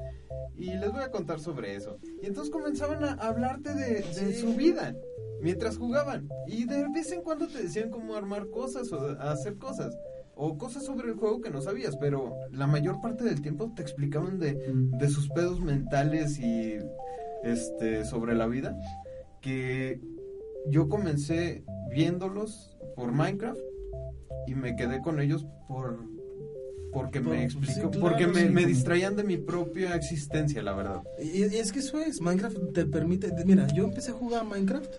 Speaker 4: y les voy a contar sobre eso. Y entonces comenzaban a hablarte de, de su vida mientras jugaban. Y de vez en cuando te decían cómo armar cosas o hacer cosas. O cosas sobre el juego que no sabías, pero la mayor parte del tiempo te explicaban de, de sus pedos mentales y este sobre la vida. Que yo comencé viéndolos por Minecraft y me quedé con ellos por porque
Speaker 3: Por-
Speaker 4: me
Speaker 3: sí,
Speaker 4: explicó,
Speaker 3: claro,
Speaker 4: porque me,
Speaker 3: sí.
Speaker 4: me distraían de mi propia existencia, la verdad.
Speaker 3: Y, y es que eso es, Minecraft te permite, mira, yo empecé a jugar Minecraft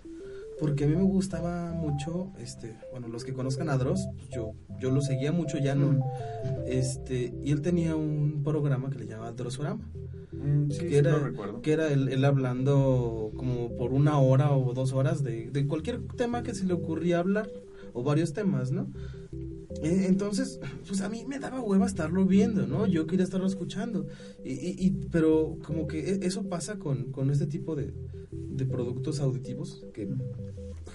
Speaker 3: porque a mí me gustaba mucho, este, bueno, los que conozcan a Dross, pues yo, yo lo seguía mucho, ya no,
Speaker 2: Mm.
Speaker 3: este, y él tenía un programa que le llamaba Drossorama,
Speaker 4: Mm, sí,
Speaker 3: que
Speaker 4: sí
Speaker 3: era,
Speaker 4: recuerdo.
Speaker 3: que era él, él hablando como por una hora o dos horas de, de cualquier tema que se le ocurría hablar, o varios temas, ¿no? Eh, Entonces, pues a mí me daba hueva estarlo viendo, ¿no? Yo quería estarlo escuchando. Y, y- y- pero como que e- eso pasa con, con este tipo de, de productos auditivos que,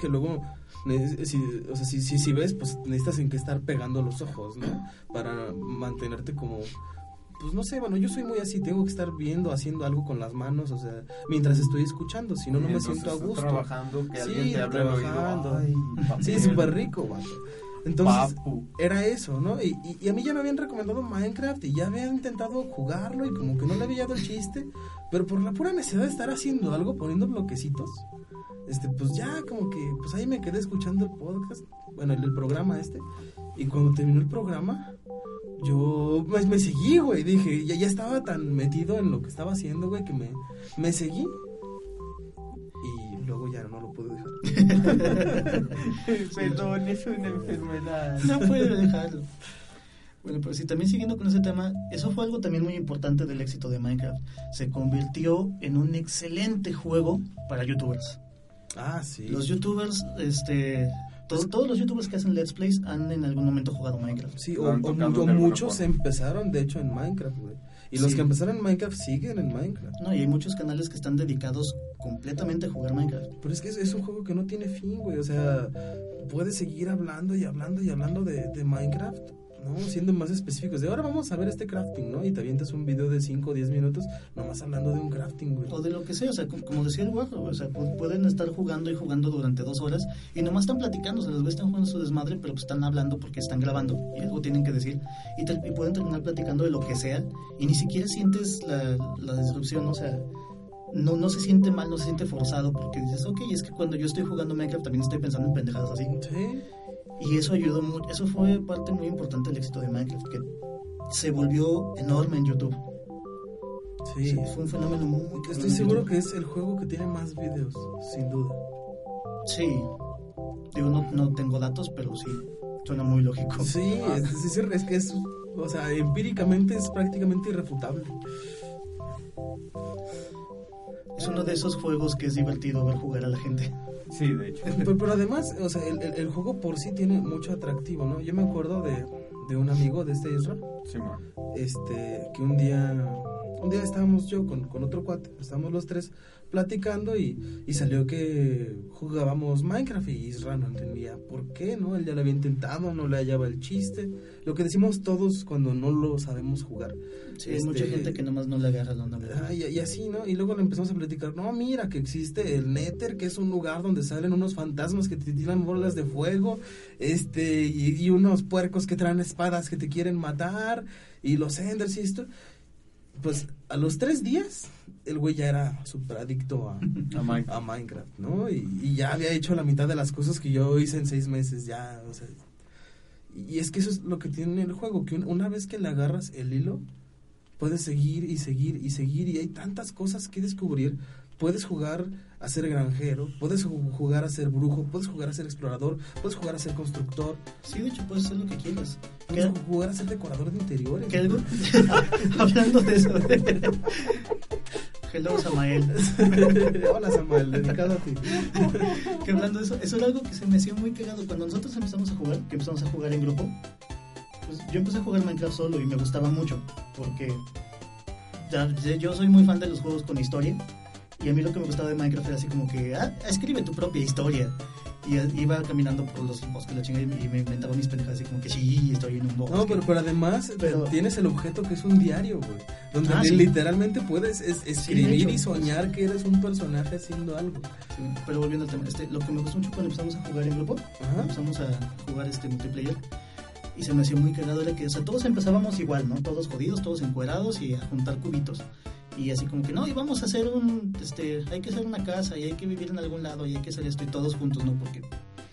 Speaker 3: que luego, ne- si, o sea, si, si, si ves, pues necesitas en qué estar pegando los ojos, ¿no? Para mantenerte como... Pues no sé, bueno, yo soy muy así, tengo que estar viendo, haciendo algo con las manos, o sea, mientras estoy escuchando, si no, no me siento a gusto.
Speaker 4: trabajando, que
Speaker 3: Sí,
Speaker 4: alguien te hable al oído.
Speaker 3: trabajando.
Speaker 4: Ay,
Speaker 3: Sí, súper rico, vato. Entonces,
Speaker 4: Papu.
Speaker 3: era eso, ¿no? Y, y- y a mí ya me habían recomendado Minecraft y ya había intentado jugarlo y como que no le había dado el chiste, pero por la pura necesidad de estar haciendo algo, poniendo bloquecitos, este, pues ya como que, pues ahí me quedé escuchando el podcast, bueno, el, el programa este, y cuando terminó el programa, yo pues, me seguí, güey, dije, ya, ya estaba tan metido en lo que estaba haciendo, güey, que me, me seguí. Y luego ya no lo pude dejar.
Speaker 4: Perdón, es una enfermedad.
Speaker 2: No puede dejarlo. Bueno, pero sí, también siguiendo con ese tema, eso fue algo también muy importante del éxito de Minecraft. Se convirtió en un excelente juego para youtubers.
Speaker 3: Ah, sí.
Speaker 2: Los youtubers, este, todos, todos los youtubers que hacen let's plays han en algún momento jugado Minecraft.
Speaker 3: Sí, o, o muchos
Speaker 4: forma.
Speaker 3: empezaron, de hecho, en Minecraft, güey. Y los
Speaker 2: Sí.
Speaker 3: que empezaron en Minecraft siguen en Minecraft.
Speaker 2: No, y hay muchos canales que están dedicados completamente a jugar Minecraft.
Speaker 3: Pero es que es, es un juego que no tiene fin, güey. O sea, puedes seguir hablando y hablando y hablando de, de Minecraft, ¿no? Siendo más específicos. De ahora vamos a ver este crafting, ¿no? Y te avientas un video de 5 o 10 minutos nomás hablando de un crafting, güey.
Speaker 2: O de lo que sea, o sea, como, decía el guapo, o sea, pu- pueden estar jugando y jugando durante dos horas y nomás están platicando, se les ve están jugando su desmadre, pero pues están hablando porque están grabando y algo tienen que decir y, te- y pueden terminar platicando de lo que sea y ni siquiera sientes la, la disrupción, o sea, no, no se siente mal, no se siente forzado porque dices, ok, es que cuando yo estoy jugando Minecraft también estoy pensando en pendejadas así.
Speaker 3: Sí.
Speaker 2: Y eso ayudó mucho, eso fue parte muy importante del éxito de Minecraft, que se volvió enorme en YouTube.
Speaker 3: Sí.
Speaker 2: Sí, fue un fenómeno muy... muy
Speaker 3: Estoy seguro que es el juego que tiene más videos, sin duda.
Speaker 2: Sí. Digo, no, no tengo datos, pero sí. Suena muy lógico.
Speaker 3: Sí, es, es- es que es, o sea, empíricamente es prácticamente irrefutable.
Speaker 2: Es uno de esos juegos que es divertido ver jugar a la gente.
Speaker 4: Sí, de hecho.
Speaker 3: Pero, pero además, o sea, el, el- el juego por sí tiene mucho atractivo, ¿no? Yo me acuerdo de, de un amigo de este Isra,
Speaker 4: Simón.
Speaker 3: este, que un día, un día estábamos yo con, con otro cuate, estábamos los tres platicando y, y salió que jugábamos Minecraft y Isra no entendía por qué, ¿no? Él ya lo había intentado, no le hallaba el chiste, lo que decimos todos cuando no lo sabemos jugar.
Speaker 2: Sí, hay
Speaker 3: Este,
Speaker 2: mucha gente que nomás no le agarra la onda.
Speaker 3: Ah, y, y así, ¿no? Y luego le empezamos a platicar, no, mira que existe el Nether, que es un lugar donde salen unos fantasmas que te tiran bolas de fuego, este, y, y unos puercos que traen espadas que te quieren matar, y los Enders y esto. Pues a los tres días, el güey ya era súper adicto a,
Speaker 4: A Minecraft.
Speaker 3: a Minecraft, ¿no? Y, y ya había hecho la mitad de las cosas que yo hice en seis meses, ya, o sea. Y es que eso es lo que tiene el juego, que un- una vez que le agarras el hilo, puedes seguir y seguir y seguir y hay tantas cosas que descubrir. Puedes jugar a ser granjero, puedes ju- jugar a ser brujo, puedes jugar a ser explorador, puedes jugar a ser constructor,
Speaker 2: Sí, de hecho, puedes hacer lo que quieras.
Speaker 3: puedes
Speaker 2: ¿Qué,
Speaker 3: jugar a ser decorador de interiores.
Speaker 2: qué algo? Hablando de eso. Hello, Samael.
Speaker 3: Hola Samuel, dedicado a ti.
Speaker 2: que hablando de eso, eso era algo que se me hacía muy cagado. Cuando nosotros empezamos a jugar, que empezamos a jugar en grupo, pues yo empecé a jugar Minecraft solo y me gustaba mucho. Porque ya- yo soy muy fan de los juegos con historia. Y a mí lo que me gustaba de Minecraft era así como que, ah, escribe tu propia historia. Y iba caminando por los bosques la chingada y me inventaba mis pendejadas así como que sí, estoy en un bosque.
Speaker 3: No, pero, pero además
Speaker 2: Pero-
Speaker 3: tienes el objeto que es un diario, güey. Donde
Speaker 2: Ah, sí.
Speaker 3: literalmente puedes es- escribir
Speaker 2: hecho.
Speaker 3: y soñar que eres un personaje haciendo algo.
Speaker 2: Sí, pero volviendo al tema, este, lo que me gustó mucho cuando empezamos a jugar en grupo,
Speaker 3: Ajá.
Speaker 2: empezamos a jugar este multiplayer y se me hacía muy cagado era que, o sea, todos empezábamos igual, ¿no? Todos jodidos, todos encuerados y a juntar cubitos. Y así como que, no, y vamos a hacer un, este, hay que hacer una casa y hay que vivir en algún lado y hay que hacer esto y todos juntos, ¿no? Porque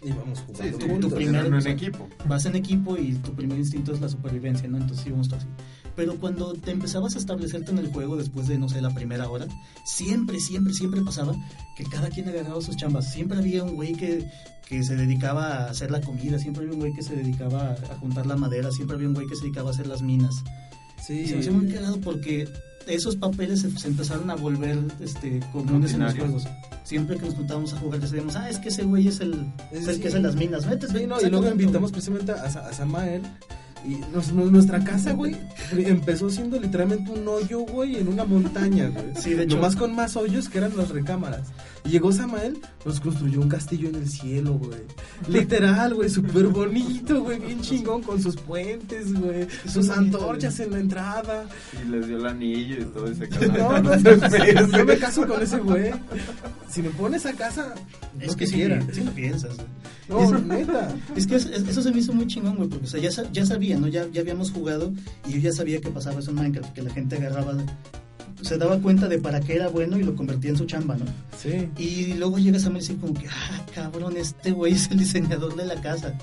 Speaker 3: Y vamos
Speaker 4: Sí,
Speaker 3: jugando
Speaker 4: sí,
Speaker 3: juntos.
Speaker 2: tu primer- o
Speaker 4: en
Speaker 2: sea,
Speaker 4: equipo.
Speaker 2: vas en equipo y tu primer instinto es la supervivencia, ¿no? Entonces íbamos todos así. Pero cuando te empezabas a establecerte en el juego después de, no sé, la primera hora, siempre, siempre, siempre pasaba que cada quien agarraba sus chambas. Siempre había un güey que, que se dedicaba a hacer la comida, siempre había un güey que se dedicaba a, juntar la madera, siempre había un güey que se dedicaba a hacer las minas.
Speaker 3: Sí,
Speaker 2: se me hacía muy cagado porque esos papeles se, se empezaron a volver este, comunes en los juegos. Siempre que nos juntábamos a jugar decíamos, ah, es que ese güey es el, es el
Speaker 3: Sí.
Speaker 2: que hace las minas. Vete,
Speaker 3: Sí, no, y luego
Speaker 2: tanto".
Speaker 3: invitamos precisamente a, a Samael. Y nos- nuestra casa, güey, empezó siendo literalmente un hoyo, güey, en una montaña, güey.
Speaker 2: Sí, de hecho.
Speaker 3: Nomás con más hoyos que eran las recámaras. Y llegó Samael, nos construyó un castillo en el cielo, güey. Literal, güey, súper bonito, güey, bien chingón, con sus puentes, güey. Sus antorchas en la entrada.
Speaker 4: Y les dio el anillo y todo ese
Speaker 3: No, no,
Speaker 4: canal.
Speaker 3: yo me caso con ese güey. Si me pones a casa,
Speaker 2: Es
Speaker 3: lo
Speaker 2: que
Speaker 3: quiera.
Speaker 2: sí lo piensas.
Speaker 3: No,
Speaker 2: Es-
Speaker 3: neta.
Speaker 2: Es que es- es- eso se me hizo muy chingón, güey, porque o sea, ya, ya sabía, ¿no? Ya, ya habíamos jugado y yo ya sabía que pasaba eso en Minecraft, que la gente agarraba, se daba cuenta de para qué era bueno y lo convertía en su chamba, ¿no?
Speaker 3: Sí.
Speaker 2: Y luego llegas a me decir como que, ah, cabrón, este güey es el diseñador de la casa.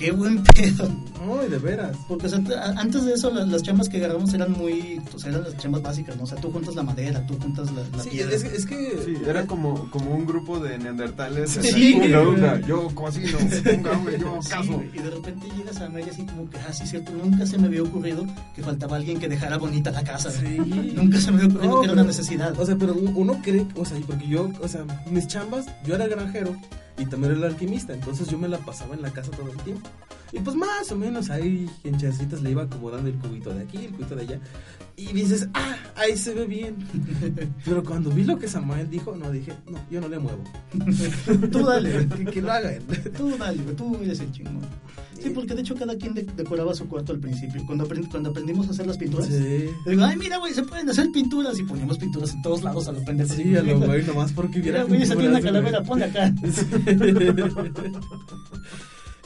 Speaker 2: Qué buen pedo.
Speaker 3: No, de veras.
Speaker 2: Porque o sea, antes de eso las, chambas que agarramos eran muy, o sea, eran las chambas básicas, ¿no? O sea, tú juntas la madera, tú juntas la, la
Speaker 3: sí,
Speaker 2: piedra.
Speaker 3: Es, es que...
Speaker 4: Sí, era como, como un grupo de neandertales.
Speaker 2: Sí.
Speaker 4: Unga, unga, yo cocino, unga, unga, yo caso.
Speaker 2: y de repente llegas a media así como que, ah, sí, cierto, nunca se me había ocurrido que faltaba alguien que dejara bonita la casa.
Speaker 3: Sí.
Speaker 2: Nunca se me había ocurrido
Speaker 3: No,
Speaker 2: que era una necesidad.
Speaker 3: O sea, pero un- uno cree, o sea, porque yo, o sea, mis chambas, yo era granjero y también era el alquimista, entonces yo me la pasaba en la casa todo el tiempo. Y pues más o menos ahí en chancitas le iba acomodando el cubito de aquí, el cubito de allá. Y dices, ah, ahí se ve bien. Pero cuando vi lo que Samuel dijo, no, dije, no, yo no le muevo.
Speaker 2: tú dale,
Speaker 3: Que, que lo haga él.
Speaker 2: tú dale, tú eres el chingón. Sí, porque de hecho cada quien de- decoraba su cuarto al principio. Cuando, aprend- cuando aprendimos a hacer las pinturas,
Speaker 3: Sí.
Speaker 2: digo, ay, mira, güey, se pueden hacer pinturas. Y poníamos pinturas en todos lados a los pendejos.
Speaker 3: Sí, a lo güey, nomás porque
Speaker 2: Mira,
Speaker 3: hubiera
Speaker 2: güey, esa tiene una calavera, acá.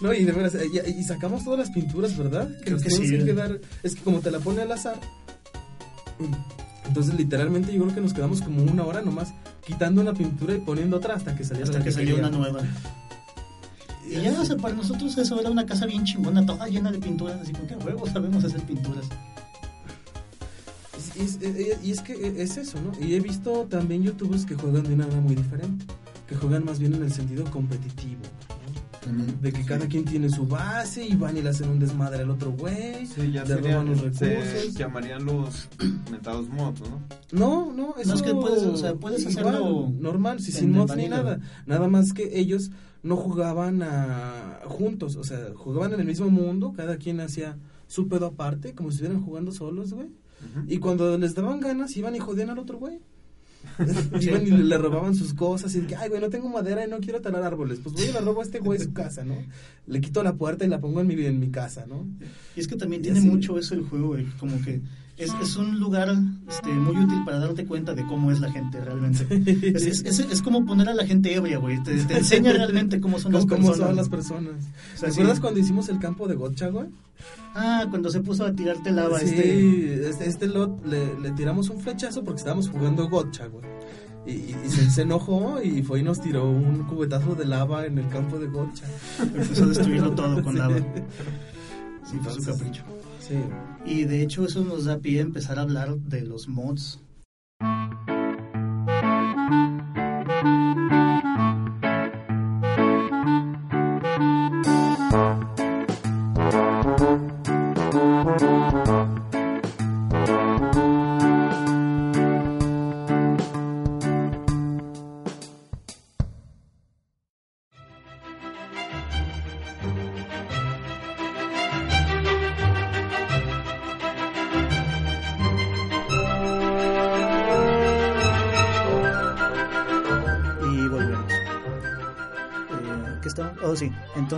Speaker 3: No, y de veras, eh, y, y sacamos todas las pinturas, ¿verdad? Que
Speaker 2: Creo
Speaker 3: nos
Speaker 2: que sí.
Speaker 3: que quedar. Es que como te la pone al azar. Entonces, literalmente, yo creo que nos quedamos como una hora nomás quitando una pintura y poniendo otra hasta que saliera
Speaker 2: Hasta
Speaker 3: la
Speaker 2: que salió una nueva. Y ya, o sea, para nosotros eso era una casa bien chingona, toda llena de pinturas, así como que a huevo sabemos hacer pinturas.
Speaker 3: Y es, eh, y es que es eso, ¿no? Y he visto también youtubers que juegan de una manera muy diferente. Que juegan más bien en el sentido competitivo. De que cada quien tiene su base y van y le hacen un desmadre al otro güey.
Speaker 4: Sí, ya
Speaker 3: le
Speaker 4: serían,
Speaker 3: roban los
Speaker 4: se
Speaker 3: recursos.
Speaker 4: llamarían los mentados mods, ¿no?
Speaker 3: No, no, eso
Speaker 2: es que puedes, o sea, puedes
Speaker 3: igual,
Speaker 2: hacerlo
Speaker 3: normal, sí, sin mods ni nada. Nada más que ellos no jugaban a, juntos, o sea, jugaban en el mismo mundo, cada quien hacía su pedo aparte, como si estuvieran jugando solos, güey. Y cuando les daban ganas, iban y jodían al otro güey. iban y le, robaban sus cosas y que, ay, güey, no tengo madera y no quiero talar árboles. Pues voy y le robo a este güey su casa, ¿no? Le quito la puerta y la pongo en mi, en mi casa, ¿no?
Speaker 2: Y es que también
Speaker 3: Y
Speaker 2: tiene
Speaker 3: así.
Speaker 2: mucho eso el juego, güey, como que es, es un lugar este, muy útil para darte cuenta de cómo es la gente realmente. Es, es, como poner a la gente ebria, güey, te, te enseña realmente cómo son las
Speaker 3: ¿Cómo, cómo
Speaker 2: personas.
Speaker 3: son las personas?
Speaker 2: O sea,
Speaker 3: ¿Te
Speaker 2: sí.
Speaker 3: acuerdas cuando hicimos el campo de Gotcha, güey?
Speaker 2: Ah, cuando se puso a tirarte lava,
Speaker 3: sí,
Speaker 2: este...
Speaker 3: este, este lot le, le tiramos un flechazo porque estábamos jugando gotcha, güey. Y, y- se, se enojó y fue y nos tiró un cubetazo de lava en el campo de gotcha.
Speaker 2: Empezó a destruirlo todo con
Speaker 3: Sí.
Speaker 2: lava. Sí, fue su capricho.
Speaker 3: Sí.
Speaker 2: Y de hecho eso nos da pie a empezar a hablar de los mods.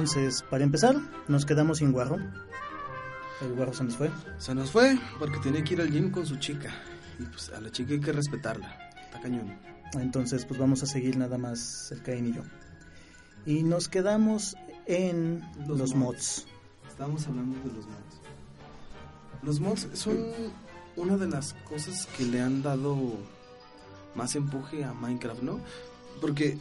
Speaker 2: Entonces, para empezar, nos quedamos sin guarro. El guarro se nos fue.
Speaker 3: Se nos fue porque tenía que ir al gym con su chica. Y pues a la chica hay que respetarla. Está cañón.
Speaker 2: Entonces, pues vamos a seguir nada más el Cain y yo. Y nos quedamos en
Speaker 3: Los
Speaker 2: los,
Speaker 3: mods.
Speaker 2: mods.
Speaker 3: Estábamos hablando de los mods. Los mods son una de las cosas que le han dado más empuje a Minecraft, ¿no? Porque,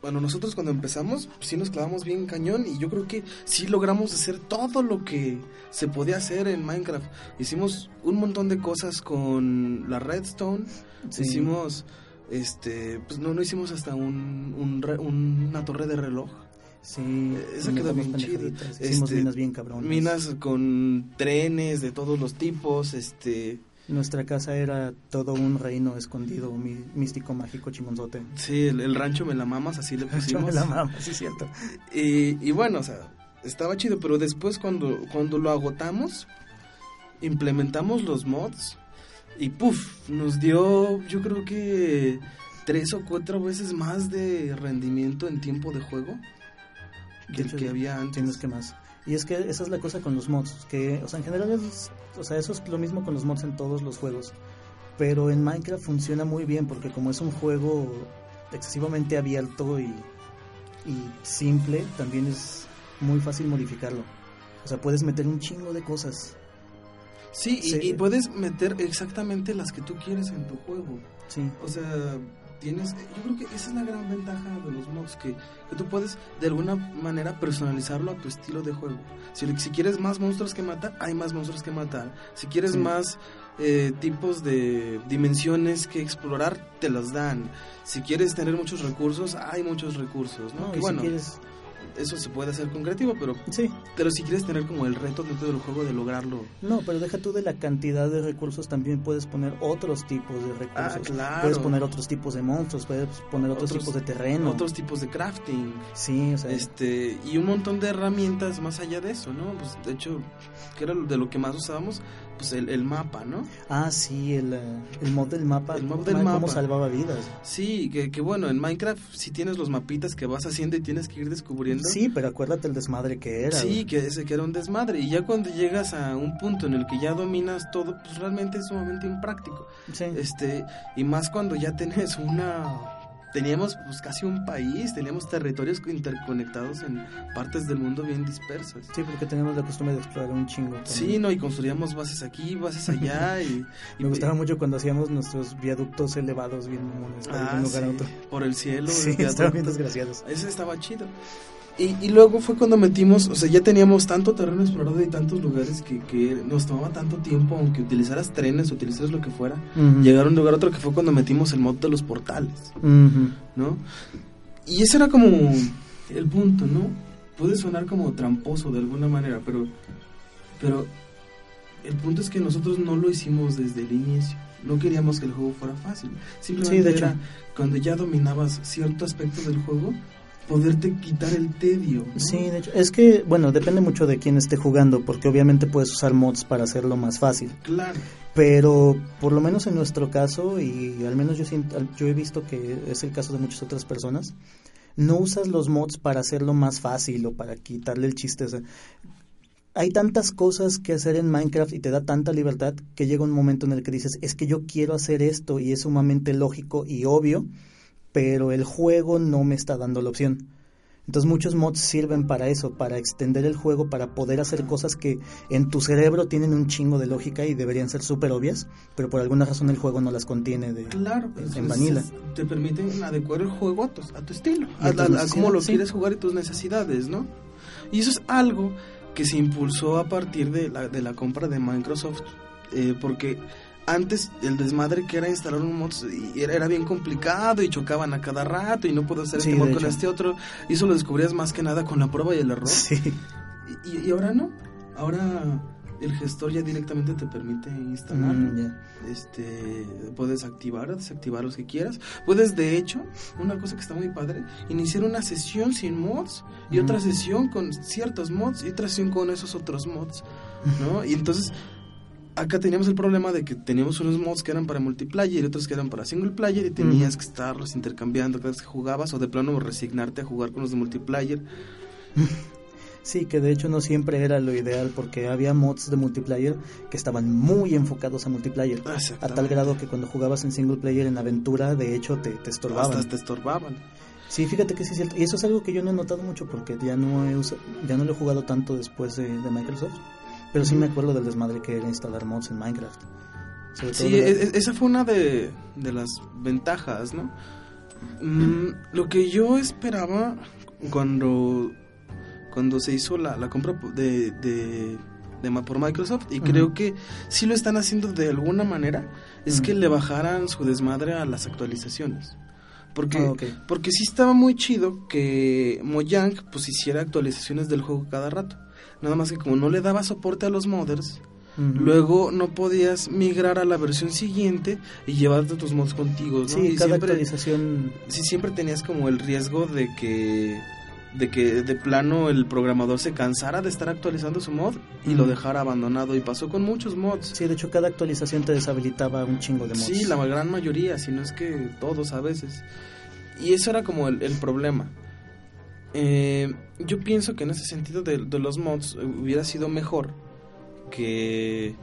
Speaker 3: bueno, nosotros cuando empezamos, sí nos clavamos bien cañón y yo creo que sí logramos hacer todo lo que se podía hacer en Minecraft. Hicimos un montón de cosas con la redstone,
Speaker 2: Sí.
Speaker 3: hicimos, este, pues no, no hicimos hasta un, un re- una torre de reloj.
Speaker 2: Sí,
Speaker 3: Esa quedó bien chida.
Speaker 2: Hicimos
Speaker 3: Este,
Speaker 2: minas bien cabronas.
Speaker 3: Minas con trenes de todos los tipos, este...
Speaker 2: Nuestra casa era todo un reino escondido, místico, mágico, chimonzote.
Speaker 3: Sí, el, el rancho me la mamas, así le pusimos.
Speaker 2: me la mamo, sí es cierto.
Speaker 3: Y, y bueno, o sea, estaba chido, pero después cuando, cuando lo agotamos, implementamos los mods y puff, nos dio yo creo que tres o cuatro veces más de rendimiento en tiempo de juego que el que había antes.
Speaker 2: Tienes que más. Y es que esa es la cosa con los mods, que, o sea, en general es, o sea, eso es lo mismo con los mods en todos los juegos. Pero en Minecraft funciona muy bien porque como es un juego excesivamente abierto y, y simple, también es muy fácil modificarlo. O sea, puedes meter un chingo de cosas.
Speaker 3: Sí, y,
Speaker 2: Sí.
Speaker 3: y puedes meter exactamente las que tú quieres en tu juego.
Speaker 2: Sí.
Speaker 3: O sea, tienes, yo creo que esa es la gran ventaja de los mods, que, que tú puedes de alguna manera personalizarlo a tu estilo de juego. Si, si quieres más monstruos que matar, hay más monstruos que matar. Si quieres
Speaker 2: Sí.
Speaker 3: más eh, tipos de dimensiones que explorar, te los dan. Si quieres tener muchos recursos, hay muchos recursos, ¿no?
Speaker 2: No,
Speaker 3: Que
Speaker 2: y si
Speaker 3: bueno,
Speaker 2: quieres-
Speaker 3: eso se puede hacer con creativo, pero,
Speaker 2: Sí,
Speaker 3: pero si quieres tener como el reto dentro del juego de lograrlo.
Speaker 2: no, pero deja tú de la cantidad de recursos, también puedes poner otros tipos de recursos.
Speaker 3: Ah, claro.
Speaker 2: Puedes poner otros tipos de monstruos, puedes poner otros,
Speaker 3: Otros-
Speaker 2: tipos de terreno.
Speaker 3: Otros tipos de crafting.
Speaker 2: Sí, o sea,
Speaker 3: este y un montón de herramientas más allá de eso, ¿no? Pues de hecho, que era de lo que más usábamos, pues el, el mapa, ¿no?
Speaker 2: ah, sí, el, eh, el mod del mapa.
Speaker 3: El mod del
Speaker 2: cómo
Speaker 3: mapa.
Speaker 2: salvaba vidas.
Speaker 3: Sí, que, que bueno, en Minecraft si tienes los mapitas que vas haciendo y tienes que ir descubriendo.
Speaker 2: Sí, pero acuérdate el desmadre que era.
Speaker 3: Sí, que ese que era un desmadre. Y ya cuando llegas a un punto en el que ya dominas todo, pues realmente es sumamente impráctico.
Speaker 2: Sí.
Speaker 3: Este, y más cuando ya tenés una teníamos pues casi un país, teníamos territorios interconectados en partes del mundo bien dispersas.
Speaker 2: Sí, porque tenemos la costumbre de explorar un chingo. también.
Speaker 3: Sí, no, y construíamos bases aquí, bases allá y, y-
Speaker 2: Me gustaba mucho cuando hacíamos nuestros viaductos elevados bien de
Speaker 3: Ah,
Speaker 2: un lugar a
Speaker 3: sí,
Speaker 2: otro.
Speaker 3: por el cielo.
Speaker 2: Sí, estaban bien desgraciados.
Speaker 3: Ese estaba chido. Y, y luego fue cuando metimos, o sea, ya teníamos tanto terreno explorado y tantos lugares que, que nos tomaba tanto tiempo, aunque utilizaras trenes, utilizaras lo que fuera, llegar a un lugar a otro que fue cuando metimos el mod de los portales. ¿no? Y ese era como el punto, ¿no? Puede sonar como tramposo de alguna manera, pero, pero el punto es que nosotros no lo hicimos desde el inicio. No queríamos que el juego fuera fácil. Simplemente
Speaker 2: Sí, de hecho.
Speaker 3: era cuando ya dominabas cierto aspecto del juego, poderte quitar el tedio. ¿no?
Speaker 2: Sí, de hecho, es que, bueno, depende mucho de quién esté jugando, porque obviamente puedes usar mods para hacerlo más fácil.
Speaker 3: Claro.
Speaker 2: Pero por lo menos en nuestro caso, y al menos yo, siento- yo he visto que es el caso de muchas otras personas, no usas los mods para hacerlo más fácil o para quitarle el chiste. o sea, hay tantas cosas que hacer en Minecraft y te da tanta libertad que llega un momento en el que dices, es que yo quiero hacer esto y es sumamente lógico y obvio, pero el juego no me está dando la opción. Entonces muchos mods sirven para eso, para extender el juego, para poder hacer cosas que en tu cerebro tienen un chingo de lógica y deberían ser súper obvias, pero por alguna razón el juego no las contiene de,
Speaker 3: Claro, pues,
Speaker 2: en vanilla.
Speaker 3: te permiten adecuar el juego a tu, a tu estilo,
Speaker 2: a
Speaker 3: cómo lo
Speaker 2: sí.
Speaker 3: quieres jugar y tus necesidades, ¿no? Y eso es algo que se impulsó a partir de la, de la compra de Microsoft, eh, porque antes el desmadre que era instalar un mod era, era bien complicado y chocaban a cada rato y no puedo hacer
Speaker 2: Sí,
Speaker 3: este mod con
Speaker 2: hecho.
Speaker 3: este otro, y eso lo descubrías más que nada con la prueba y el error.
Speaker 2: Sí,
Speaker 3: Y, y- ahora no, ahora el gestor ya directamente te permite instalarlo
Speaker 2: Mm, ya.
Speaker 3: este puedes activar desactivar los que quieras puedes de hecho una cosa que está muy padre iniciar una sesión sin mods y
Speaker 2: Ujú.
Speaker 3: otra sesión con ciertos mods y otra sesión con esos otros mods no y entonces acá teníamos el problema de que teníamos unos mods que eran para multiplayer y otros que eran para single player y tenías que estarlos intercambiando cada vez que jugabas o de plano resignarte a jugar con los de multiplayer
Speaker 2: Sí, que de hecho no siempre era lo ideal porque había mods de multiplayer que estaban muy enfocados a multiplayer. A tal grado que cuando jugabas en single player en aventura, de hecho te, te estorbaban.
Speaker 3: hasta te estorbaban
Speaker 2: Sí, fíjate que sí es cierto. Y eso es algo que yo no he notado mucho porque ya no he ya no lo he jugado tanto después de, de Microsoft. Pero sí me acuerdo del desmadre que era instalar mods en Minecraft.
Speaker 3: Sí,
Speaker 2: la-
Speaker 3: e- e- esa fue una de, de las ventajas, ¿no? Mm, lo que yo esperaba cuando, cuando se hizo la, la compra de, de, de ma- por Microsoft, y creo que sí lo están haciendo de alguna manera, es que le bajaran su desmadre a las actualizaciones. Porque,
Speaker 2: Ah,
Speaker 3: porque sí estaba muy chido que Mojang pues hiciera actualizaciones del juego cada rato. Nada más que como no le daba soporte a los modders,
Speaker 2: Ujú.
Speaker 3: Luego no podías migrar a la versión siguiente y llevarte tus mods contigo, ¿no?
Speaker 2: Sí,
Speaker 3: y
Speaker 2: cada
Speaker 3: siempre,
Speaker 2: actualización...
Speaker 3: sí, siempre tenías como el riesgo de que de que de plano el programador se cansara de estar actualizando su mod y lo
Speaker 2: Ujú.
Speaker 3: dejara abandonado y pasó con muchos mods.
Speaker 2: Sí, de hecho cada actualización te deshabilitaba un chingo de mods.
Speaker 3: Sí, la gran mayoría, si no es que todos a veces. Y eso era como el, el problema. Eh, yo pienso que en ese sentido de, los mods eh, hubiera sido mejor que,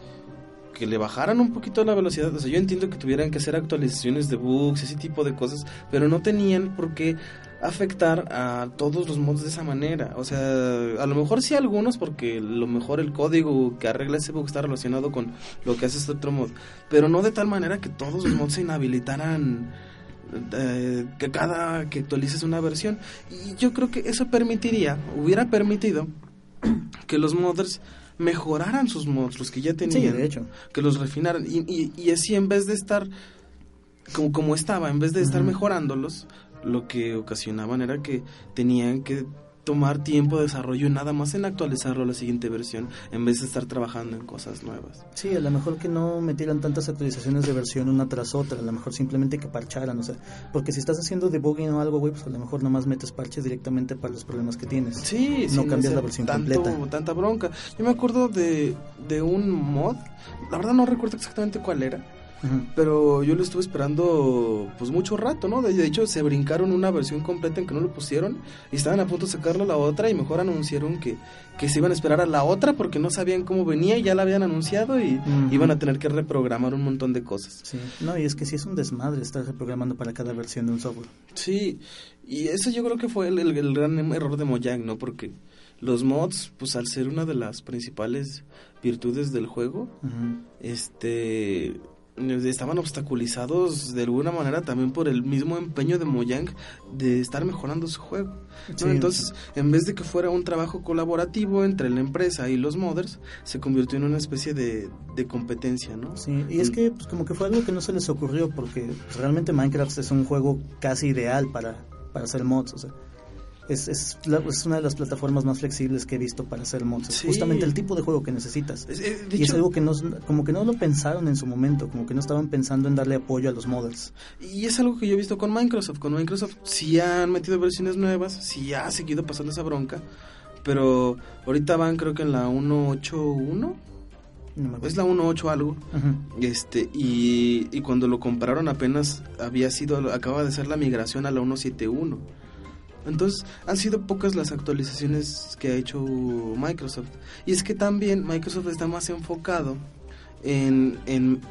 Speaker 3: que le bajaran un poquito la velocidad. O sea, yo entiendo que tuvieran que hacer actualizaciones de bugs, ese tipo de cosas, pero no tenían por qué afectar a todos los mods de esa manera. O sea, a lo mejor sí algunos, porque lo mejor el código que arregla ese bug está relacionado con lo que hace este otro mod, pero no de tal manera que todos los mods se inhabilitaran eh, que cada que actualices una versión. Y yo creo que eso permitiría, hubiera permitido que los modders mejoraran sus mods, los que ya tenían.
Speaker 2: Sí, de hecho.
Speaker 3: Que los refinaran. Y, y, y así en vez de estar como, como estaba, en vez de estar mejorándolos, lo que ocasionaban era que tenían que tomar tiempo de desarrollo nada más en actualizarlo a la siguiente versión, en vez de estar trabajando en cosas nuevas.
Speaker 2: Sí, a lo mejor que no metieran tantas actualizaciones de versión una tras otra, a lo mejor simplemente que parcharan, o sea, porque si estás haciendo debugging o algo, güey, pues a lo mejor nomás metes parches directamente para los problemas que tienes.
Speaker 3: Sí,
Speaker 2: no cambias la versión
Speaker 3: tanto,
Speaker 2: completa.
Speaker 3: Tanta bronca. Yo me acuerdo de, de un mod, la verdad no recuerdo exactamente cuál era, Pero yo lo estuve esperando pues mucho rato, ¿no? De, hecho se brincaron una versión completa en que no lo pusieron y estaban a punto de sacarlo a la otra y mejor anunciaron que, que se iban a esperar a la otra porque no sabían cómo venía y ya la habían anunciado y iban a tener que reprogramar un montón de cosas.
Speaker 2: Sí, no, y es que sí es un desmadre estar reprogramando para cada versión de un software.
Speaker 3: Sí, y eso yo creo que fue el, el- el gran error de Mojang, ¿no? Porque los mods, pues al ser una de las principales virtudes del juego, este estaban obstaculizados de alguna manera también por el mismo empeño de Mojang de estar mejorando su juego. ¿no?
Speaker 2: Sí.
Speaker 3: Entonces, en vez de que fuera un trabajo colaborativo entre la empresa y los modders, se convirtió en una especie de, de competencia, ¿no?
Speaker 2: Sí, y es que pues, como que fue algo que no se les ocurrió porque pues, realmente Minecraft es un juego casi ideal para, para hacer mods, o sea, es, es, la- es una de las plataformas más flexibles que he visto para hacer mods, es
Speaker 3: Sí.
Speaker 2: justamente el tipo de juego que necesitas.
Speaker 3: Es-
Speaker 2: y es algo que no, como que no lo pensaron en su momento, como que no estaban pensando en darle apoyo a los modders.
Speaker 3: Y es algo que yo he visto con Microsoft. Con Microsoft sí han metido versiones nuevas, sí ha seguido pasando esa bronca. Pero ahorita van creo que en la 1.8.1.
Speaker 2: No.
Speaker 3: Es la 1.8 algo. Este, y, y cuando lo compraron apenas había sido, acaba de ser la migración a la 1.7.1. Entonces han sido pocas las actualizaciones que ha hecho Microsoft. Y es que también Microsoft está más enfocado en, en,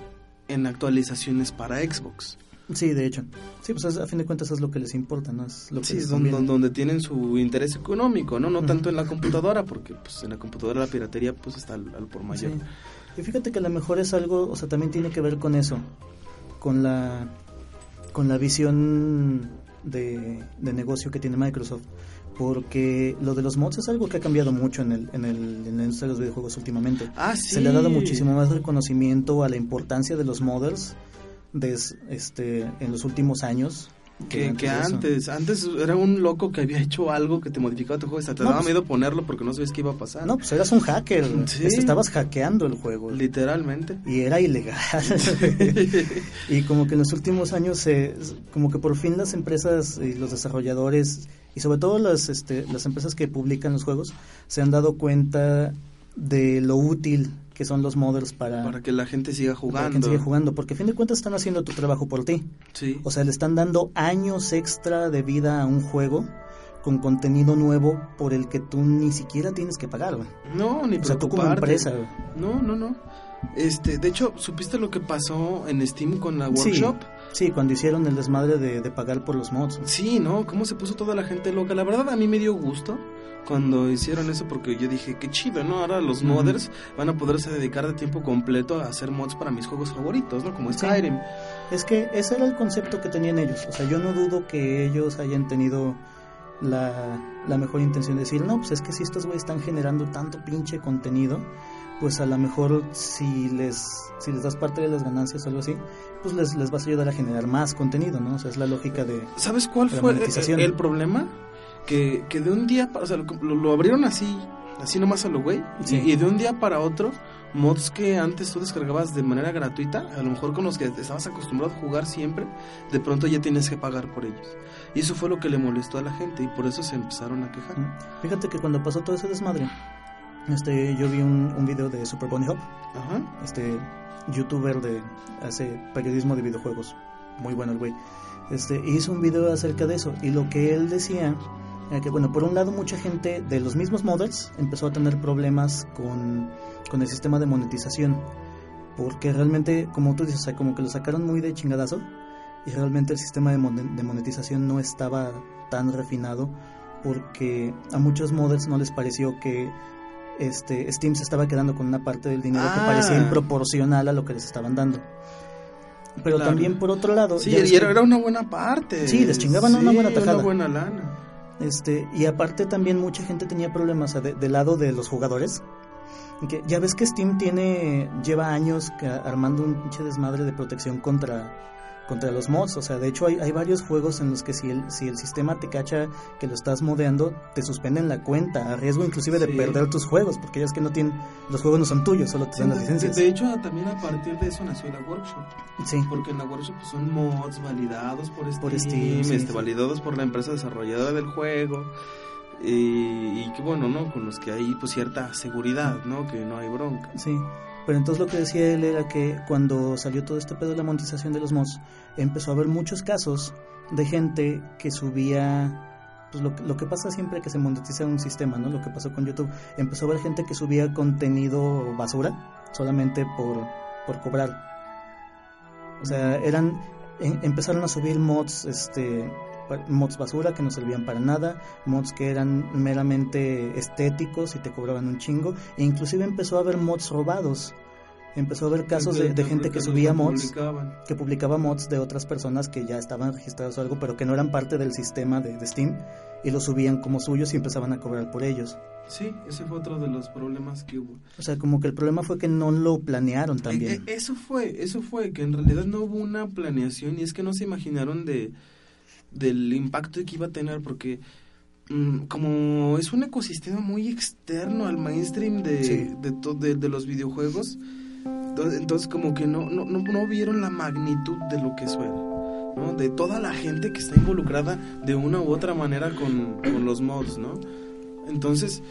Speaker 3: en actualizaciones para Xbox.
Speaker 2: Sí, de hecho. Sí, pues es- a fin de cuentas es lo que les importa, ¿no? Es lo que
Speaker 3: Sí, es donde, tienen su interés económico, ¿no? No tanto en la computadora, porque pues en la computadora la piratería pues está al, al por mayor.
Speaker 2: Sí. Y fíjate que a lo mejor es algo, o sea, también tiene que ver con eso, con la, con la visión de, de negocio que tiene Microsoft. Porque lo de los mods es algo que ha cambiado mucho en, el, en, el, en la industria de los videojuegos últimamente.
Speaker 3: Ah, sí.
Speaker 2: Se le ha dado muchísimo más reconocimiento a la importancia de los modders des- este, en los últimos años.
Speaker 3: Que, que antes, antes era un loco que había hecho algo que te modificaba tu juego, hasta te
Speaker 2: No,
Speaker 3: daba
Speaker 2: pues-
Speaker 3: miedo ponerlo porque no sabías qué iba a pasar.
Speaker 2: No, pues eras un hacker.
Speaker 3: Sí.
Speaker 2: Estabas hackeando el juego.
Speaker 3: Literalmente.
Speaker 2: y era ilegal. y como que en los últimos años, se como que por fin las empresas y los desarrolladores, y sobre todo las, este, las empresas que publican los juegos, se han dado cuenta de lo útil que son los modders para,
Speaker 3: Para que la gente siga
Speaker 2: para
Speaker 3: jugando.
Speaker 2: quien sigue jugando, porque a fin de cuentas están haciendo tu trabajo por ti.
Speaker 3: Sí.
Speaker 2: O sea, le están dando años extra de vida a un juego con contenido nuevo por el que tú ni siquiera tienes que pagar. güey.
Speaker 3: no, ni
Speaker 2: O sea, tú como empresa. güey.
Speaker 3: No, no, no. Este, de hecho, ¿supiste lo que pasó en Steam con la
Speaker 2: Sí.
Speaker 3: workshop?
Speaker 2: Sí, cuando hicieron el desmadre de, de pagar por los mods.
Speaker 3: Sí, ¿no? ¿Cómo se puso toda la gente loca? La verdad a mí me dio gusto cuando hicieron eso porque yo dije, qué chido, ¿no? Ahora los
Speaker 2: Ujú.
Speaker 3: modders van a poderse dedicar de tiempo completo a hacer mods para mis juegos favoritos, ¿no? Como
Speaker 2: Sí.
Speaker 3: Skyrim.
Speaker 2: Es que ese era el concepto que tenían ellos. O sea, yo no dudo que ellos hayan tenido la, la mejor intención de decir, no, pues es que si estos güeyes están generando tanto pinche contenido, pues a lo mejor si les, si les das parte de las ganancias o algo así, pues les, les vas a ayudar a generar más contenido, ¿no? O sea, es la lógica de...
Speaker 3: ¿Sabes cuál fue el, el problema? Que, que de un día, para, o sea, lo, lo abrieron así, así nomás a lo güey,
Speaker 2: Sí.
Speaker 3: y, y de un día para otro, mods que antes tú descargabas de manera gratuita, a lo mejor con los que estabas acostumbrado a jugar siempre, de pronto ya tienes que pagar por ellos. Y eso fue lo que le molestó a la gente y por eso se empezaron a quejar.
Speaker 2: Fíjate que cuando pasó todo ese desmadre, este, yo vi un, un video de Super Bunny Hop,
Speaker 3: Ajá.
Speaker 2: este youtuber de hace periodismo de videojuegos. Muy bueno el güey. Este hizo un video acerca de eso. Y lo que él decía era que bueno por un lado mucha gente de los mismos modders empezó a tener problemas con, con el sistema de monetización. Porque realmente como tú dices o sea, como que lo sacaron muy de chingadazo y realmente el sistema de, mon- de monetización no estaba tan refinado porque a muchos modders no les pareció que este Steam se estaba quedando con una parte del dinero que
Speaker 3: Ah.
Speaker 2: parecía improporcional a lo que les estaban dando. Pero
Speaker 3: Claro.
Speaker 2: también por otro lado...
Speaker 3: Sí, y era, una buena parte.
Speaker 2: Sí, les chingaban una buena tajada.
Speaker 3: Una buena lana.
Speaker 2: Este, y aparte también mucha gente tenía problemas de- del lado de los jugadores. Que ya ves que Steam tiene lleva años que- armando un pinche desmadre de protección contra contra los mods, o sea, de hecho hay, hay varios juegos en los que si el, si el sistema te cacha que lo estás modeando, te suspenden la cuenta, a riesgo inclusive de
Speaker 3: Sí.
Speaker 2: perder tus juegos, porque ya es que no tienen, los juegos no son tuyos, solo te dan las licencias.
Speaker 3: de hecho, también a partir de eso nació la workshop.
Speaker 2: Sí,
Speaker 3: Porque en la workshop pues, son mods validados por Steam,
Speaker 2: Por Steam, sí,
Speaker 3: este, validados por la empresa desarrolladora del juego. Y, y que bueno, ¿no? Con los que hay pues cierta seguridad, ¿no? Que no hay bronca.
Speaker 2: Sí, pero entonces lo que decía él era que cuando salió todo este pedo de la monetización de los mods, empezó a haber muchos casos de gente que subía, pues lo, lo que pasa siempre que se monetiza un sistema, ¿no? Lo que pasó con YouTube, empezó a haber gente que subía contenido basura solamente por, por cobrar. O sea, eran, em- empezaron a subir mods, este, mods basura que no servían para nada, mods que eran meramente estéticos y te cobraban un chingo, e inclusive empezó a haber mods robados. Empezó a haber casos de, de gente que subía mods, que publicaba mods de otras personas que ya estaban registrados o algo, pero que no eran parte del sistema de, de Steam, y los subían como suyos y empezaban a cobrar por ellos.
Speaker 3: Sí, ese fue otro de los problemas que hubo.
Speaker 2: O sea, como que el problema fue que no lo planearon también.
Speaker 3: Eh, eh, eso fue, eso fue, que en realidad no hubo una planeación y es que no se imaginaron de del impacto que iba a tener porque mm, como es un ecosistema muy externo al mainstream de,
Speaker 2: Sí.
Speaker 3: de, to- de, de los videojuegos, entonces, como que no, no, no, no vieron la magnitud de lo que eso era. ¿no? De toda la gente que está involucrada de una u otra manera con, con los mods, ¿no? Entonces,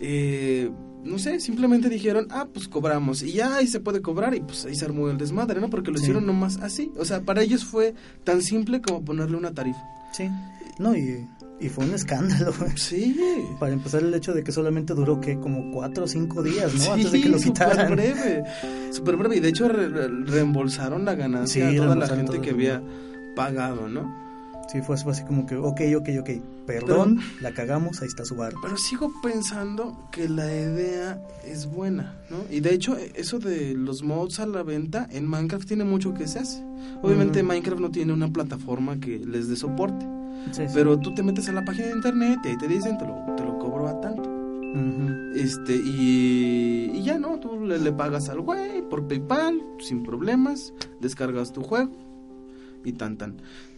Speaker 3: eh, no sé, simplemente dijeron, ah, pues cobramos. Y ya ahí se puede cobrar y pues ahí se armó el desmadre, ¿no? Porque lo
Speaker 2: Sí.
Speaker 3: hicieron nomás así. O sea, para ellos fue tan simple como ponerle una tarifa.
Speaker 2: Sí. No, y, y fue un escándalo.
Speaker 3: Sí.
Speaker 2: Para empezar, el hecho de que solamente duró, que Como cuatro o cinco días, ¿no?
Speaker 3: Sí,
Speaker 2: Antes de que lo
Speaker 3: súper
Speaker 2: quitaran.
Speaker 3: breve. Súper breve. Y de hecho re- re- reembolsaron la ganancia
Speaker 2: Sí,
Speaker 3: a toda la gente
Speaker 2: todo
Speaker 3: que había pagado, ¿no?
Speaker 2: Sí, fue así como que, ok, ok, ok, perdón, la cagamos, ahí está su bar.
Speaker 3: Pero sigo pensando que la idea es buena, ¿no? Y de hecho, eso de los mods a la venta en Minecraft tiene mucho que se hace. Obviamente
Speaker 2: Ujú.
Speaker 3: Minecraft no tiene una plataforma que les dé soporte.
Speaker 2: Sí, sí.
Speaker 3: Pero tú te metes a la página de internet y ahí te dicen, te lo, te lo cobro a tanto.
Speaker 2: Ujú.
Speaker 3: Este, y, y ya no, tú le, le pagas al güey por PayPal, sin problemas, descargas tu juego y tan tan.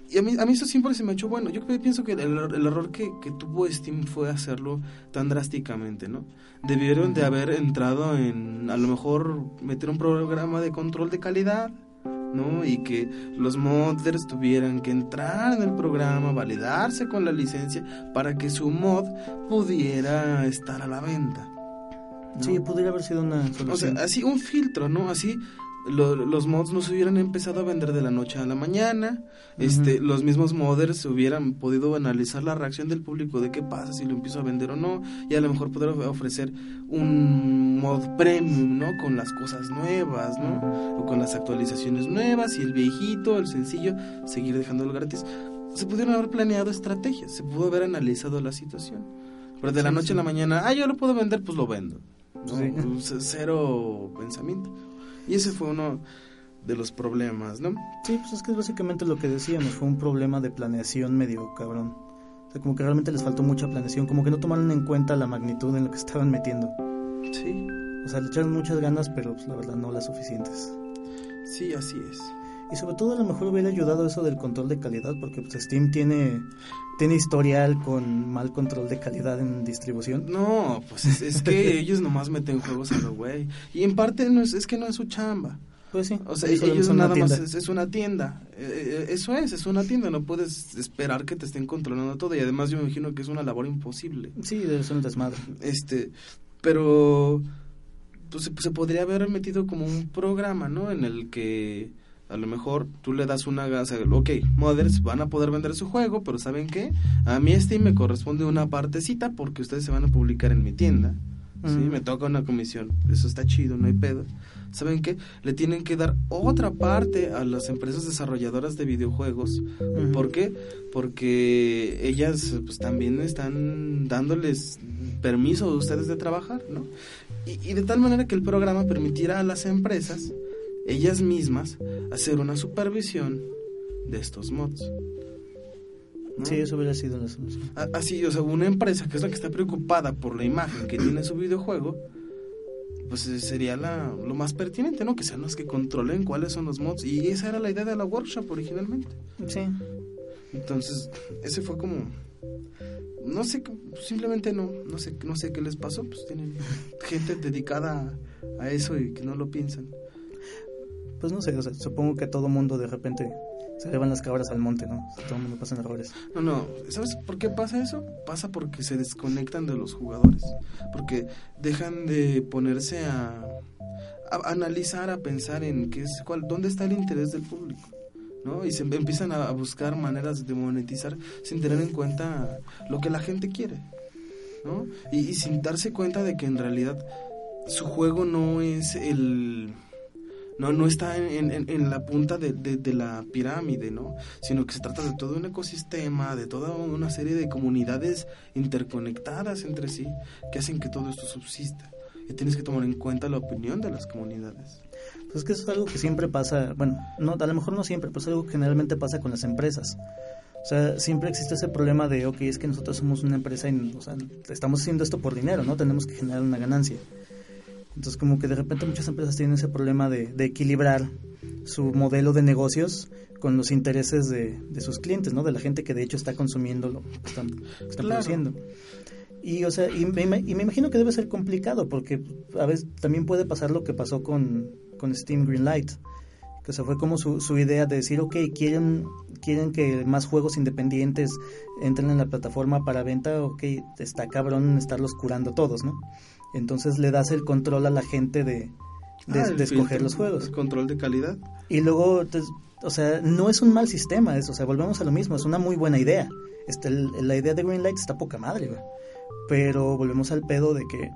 Speaker 3: Y a mí, a mí eso siempre se me ha hecho bueno. Yo pienso que el, error- el error que, que tuvo Steam fue hacerlo tan drásticamente, ¿no? Debieron de haber entrado en, a lo mejor, meter un programa de control de calidad, ¿no? Y que los modders tuvieran que entrar en el programa, validarse con la licencia para que su mod pudiera estar a la venta. ¿no?
Speaker 2: Sí, pudiera haber sido una
Speaker 3: O sea,
Speaker 2: solución.
Speaker 3: así un filtro, ¿no? Así lo- los mods no se hubieran empezado a vender de la noche a la mañana. Este, los mismos modders hubieran podido analizar la reacción del público de qué pasa si lo empiezo a vender o no y a lo mejor poder of- ofrecer un mod premium, ¿no? Con las cosas nuevas, ¿no? O con las actualizaciones nuevas y el viejito, el sencillo, seguir dejándolo gratis. Se pudieron haber planeado estrategias, se pudo haber analizado la situación. Pero de la noche a la mañana, ah, yo lo puedo vender, pues lo vendo. ¿no?
Speaker 2: Sí.
Speaker 3: Cero pensamiento. Y ese fue uno de los problemas, ¿no?
Speaker 2: Sí, pues es que es básicamente lo que decíamos, fue un problema de planeación medio cabrón. O sea, como que realmente les faltó mucha planeación, como que no tomaron en cuenta la magnitud en lo que estaban metiendo.
Speaker 3: Sí,
Speaker 2: O sea, le echaron muchas ganas, pero pues, la verdad no las suficientes.
Speaker 3: sí, así es.
Speaker 2: Y sobre todo a lo mejor hubiera ayudado eso del control de calidad, porque pues Steam tiene, tiene historial con mal control de calidad en distribución.
Speaker 3: No, pues es, es que ellos nomás meten juegos a lo güey. Y en parte no es, es que no es su chamba.
Speaker 2: Pues sí.
Speaker 3: O sea,
Speaker 2: ellos
Speaker 3: nada más es, es una tienda. Eh, eh, eso es, es una tienda. No puedes esperar que te estén controlando todo. Y además yo me imagino que es una labor imposible.
Speaker 2: Sí, ser un desmadre.
Speaker 3: Este, pero pues se, se podría haber metido como un programa, ¿no? En el que a lo mejor tú le das una gasa, ok, modders van a poder vender su juego, pero ¿saben qué? A mí Steam me corresponde una partecita porque ustedes se van a publicar en mi tienda. Sí,
Speaker 2: Mm.
Speaker 3: me toca una comisión. Eso está chido, no hay pedo. ¿Saben qué? Le tienen que dar otra parte a las empresas desarrolladoras de videojuegos. ¿Por qué? Porque ellas pues también están dándoles permiso a ustedes de trabajar, ¿no? Y, y de tal manera que el programa permitiera a las empresas ellas mismas hacer una supervisión de estos mods. ¿no?
Speaker 2: Sí, eso hubiera sido la solución.
Speaker 3: Así, o sea, una empresa que es la que está preocupada por la imagen que tiene su videojuego, pues eh, sería la, lo más pertinente, ¿no? Que sean los que controlen cuáles son los mods. Y esa era la idea de la workshop originalmente.
Speaker 2: Sí.
Speaker 3: Entonces, ese fue como... No sé, simplemente no, no sé, no sé qué les pasó, pues tienen gente dedicada a eso y que no lo piensan.
Speaker 2: Pues no sé, o sea, supongo que todo mundo de repente se le van las cabras al monte, ¿no? O todo mundo pasa errores.
Speaker 3: No, no, ¿sabes por qué pasa eso? Pasa porque se desconectan de los jugadores, porque dejan de ponerse a, a analizar, a pensar en qué es, cuál, dónde está el interés del público, ¿no? Y se empiezan a buscar maneras de monetizar sin tener en cuenta lo que la gente quiere, ¿no? Y sin darse cuenta de que en realidad su juego no es el no, no está en, en- en la punta de, de- la pirámide, ¿no? Sino que se trata de todo un ecosistema, de toda una serie de comunidades interconectadas entre sí que hacen que todo esto subsista. Y tienes que tomar en cuenta la opinión de las comunidades.
Speaker 2: Pues es que eso es algo que siempre pasa, bueno, no, a lo mejor no siempre, pero es algo que generalmente pasa con las empresas. O sea, siempre existe ese problema de, ok, es que nosotros somos una empresa y, o sea, estamos haciendo esto por dinero, ¿no? Tenemos que generar una ganancia. Entonces, como que de repente muchas empresas tienen ese problema de, de equilibrar su modelo de negocios con los intereses de, de sus clientes, ¿no? De la gente que de hecho está consumiendo lo que están, que están
Speaker 3: Claro.
Speaker 2: produciendo. Y, o sea, y me, y me imagino que debe ser complicado porque a veces también puede pasar lo que pasó con, con Steam Greenlight. Que o sea, fue como su, su idea de decir, ok, quieren, quieren que más juegos independientes entren en la plataforma para venta, ok, está cabrón estarlos curando todos, ¿no? Entonces le das el control a la gente de, de,
Speaker 3: Ah,
Speaker 2: de escoger
Speaker 3: filtro,
Speaker 2: los juegos.
Speaker 3: El control de calidad.
Speaker 2: Y luego, entonces, o sea, no es un mal sistema, es, o sea, volvemos a lo mismo, es una muy buena idea. Este, el- la idea de Greenlight está poca madre, güey. Pero volvemos al pedo de que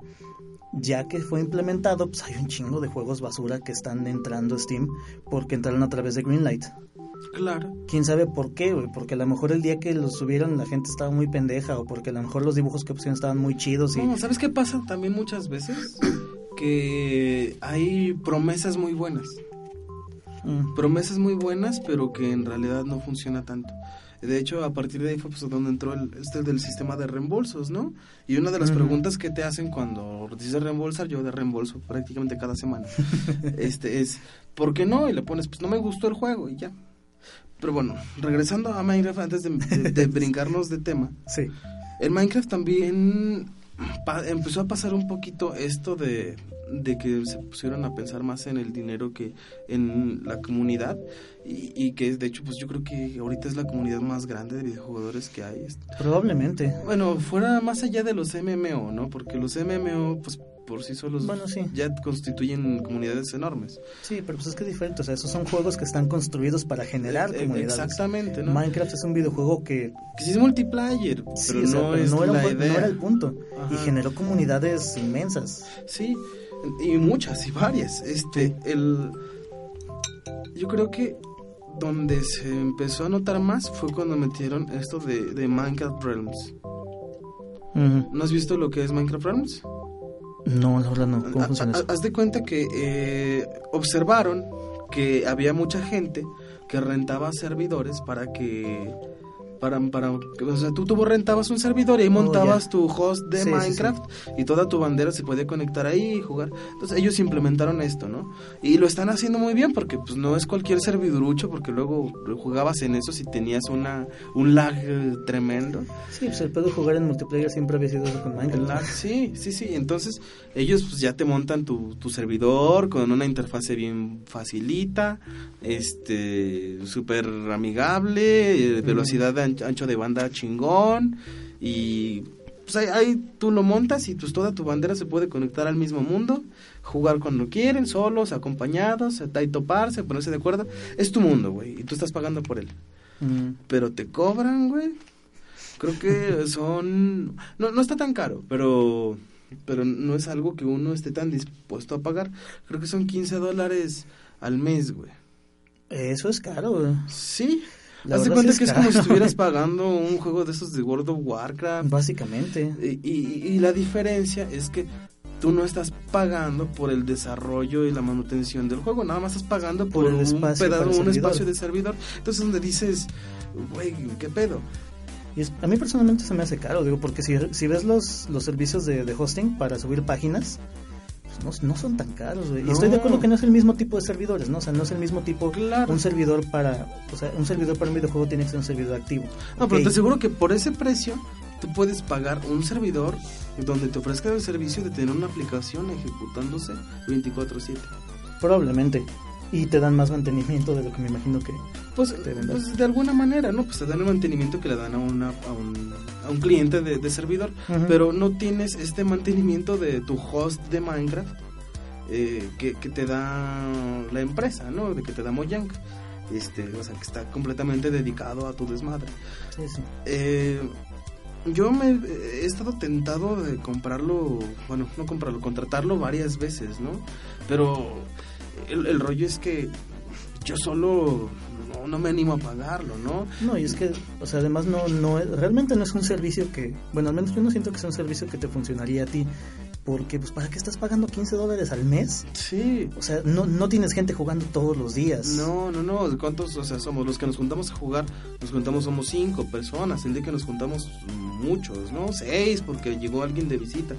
Speaker 2: ya que fue implementado, pues hay un chingo de juegos basura que están entrando a Steam porque entraron a través de Greenlight.
Speaker 3: Claro.
Speaker 2: ¿Quién sabe por qué? Porque a lo mejor el día que los subieron la gente estaba muy pendeja o porque a lo mejor los dibujos que pusieron estaban muy chidos y...
Speaker 3: No, ¿Sabes qué pasa también muchas veces? Que hay promesas muy buenas.
Speaker 2: Mm.
Speaker 3: promesas muy buenas, pero que en realidad no funciona tanto. De hecho, a partir de ahí fue pues, donde entró el, este del sistema de reembolsos, ¿no? Y una de las preguntas que te hacen cuando dices reembolsar, yo de reembolso prácticamente cada semana, este es, ¿por qué no? Y le pones, pues no me gustó el juego y ya. Pero bueno, regresando a Minecraft, antes de, de- de brincarnos de tema,
Speaker 2: Sí.
Speaker 3: en Minecraft también empezó a pasar un poquito esto de, de que se pusieron a pensar más en el dinero que en la comunidad y, y que de hecho pues yo creo que ahorita es la comunidad más grande de videojugadores que hay.
Speaker 2: Probablemente.
Speaker 3: Bueno, fuera más allá de los MMO, ¿no? Porque los MMO pues por sí solos
Speaker 2: Bueno, sí.
Speaker 3: ya constituyen comunidades enormes.
Speaker 2: Sí, pero pues es que es diferente. O sea, esos son juegos que están construidos para generar
Speaker 3: Eh,
Speaker 2: comunidades.
Speaker 3: Exactamente, ¿no?
Speaker 2: Minecraft es un videojuego que
Speaker 3: que sí es multiplayer,
Speaker 2: sí,
Speaker 3: pero
Speaker 2: o sea,
Speaker 3: no
Speaker 2: pero
Speaker 3: es
Speaker 2: no era, un no el punto. Y generó comunidades inmensas.
Speaker 3: Sí, y muchas y varias. Este, el yo creo que donde se empezó a notar más fue cuando metieron esto de, de Minecraft Realms. ¿No has visto lo que es Minecraft Realms?
Speaker 2: No, verdad no. ¿Cómo funciona eso?
Speaker 3: Haz de cuenta que eh, observaron que había mucha gente que rentaba servidores para que para, para o sea, tú, tú rentabas un servidor y ahí
Speaker 2: Oh,
Speaker 3: montabas
Speaker 2: ya.
Speaker 3: tu host de
Speaker 2: Sí, sí,
Speaker 3: Minecraft y toda tu bandera se podía conectar ahí y jugar. Entonces ellos implementaron esto, ¿no? Y lo están haciendo muy bien porque pues no es cualquier servidorucho porque luego jugabas en eso si tenías una un lag eh, tremendo.
Speaker 2: Sí, pues el pedo jugar en multiplayer siempre había sido con Minecraft.
Speaker 3: lag, sí, sí, sí. Entonces, ellos pues ya te montan tu, tu servidor con una interfase bien facilita, este, súper amigable, eh, velocidad de ancho, de banda chingón y pues ahí, ahí tú lo montas y pues toda tu bandera se puede conectar al mismo mundo, jugar cuando quieren, solos, acompañados, ahí toparse, ponerse de acuerdo. Es tu mundo, güey, y tú estás pagando por él.
Speaker 2: Mm.
Speaker 3: Pero te cobran, güey. Creo que son... No, no está tan caro, pero... Pero no es algo que uno esté tan dispuesto a pagar. Creo que son 15 dólares al mes, güey.
Speaker 2: Eso es caro, güey.
Speaker 3: Sí.
Speaker 2: La
Speaker 3: Haz de
Speaker 2: verdad
Speaker 3: cuenta
Speaker 2: sí
Speaker 3: que es como si estuvieras pagando un juego de esos de World of Warcraft.
Speaker 2: Básicamente.
Speaker 3: Y, y- y la diferencia es que tú no estás pagando por el desarrollo y la manutención del juego, nada más estás pagando por,
Speaker 2: Por el
Speaker 3: un,
Speaker 2: espacio
Speaker 3: pedazo- un espacio de servidor. Entonces donde dices, güey, ¿qué pedo?
Speaker 2: Y es- a mí personalmente se me hace caro, digo, porque si, si ves los, los servicios de, de hosting para subir páginas, no, no son tan caros, güey. Y
Speaker 3: No.
Speaker 2: estoy de acuerdo que no es el mismo tipo de servidores, ¿no? O sea, no es el mismo tipo,
Speaker 3: Claro.
Speaker 2: un servidor para, o sea, un servidor para un videojuego tiene que ser un servidor activo.
Speaker 3: No, pero te aseguro que por ese precio tú puedes pagar un servidor donde te ofrezca el servicio de tener una aplicación ejecutándose 24/7.
Speaker 2: Probablemente. Y te dan más mantenimiento de lo que me imagino que...
Speaker 3: Pues,
Speaker 2: Te
Speaker 3: pues de alguna manera, ¿no? Pues te dan el mantenimiento que le dan a, una, a, un, a un cliente de, de servidor, pero no tienes este mantenimiento de tu host de Minecraft eh, que, que te da la empresa, ¿no? De que te da Mojang. Este, o sea, que está completamente dedicado a tu desmadre.
Speaker 2: Sí, sí.
Speaker 3: Eh, yo me he estado tentado de comprarlo, bueno, no comprarlo, contratarlo varias veces, ¿no? Pero el, el rollo es que yo solo no, no me animo a pagarlo, ¿no?
Speaker 2: No, y es que, o sea, además no, no es- realmente no es un servicio que, bueno, al menos yo no siento que sea un servicio que te funcionaría a ti, porque, pues, ¿para qué estás pagando 15 dólares al mes?
Speaker 3: Sí.
Speaker 2: O sea, no, no tienes gente jugando todos los días.
Speaker 3: No, no, no, ¿cuántos, o sea, somos los que nos juntamos a jugar? Nos juntamos somos cinco personas, el día que nos juntamos muchos, ¿no? Seis, porque llegó alguien de visita.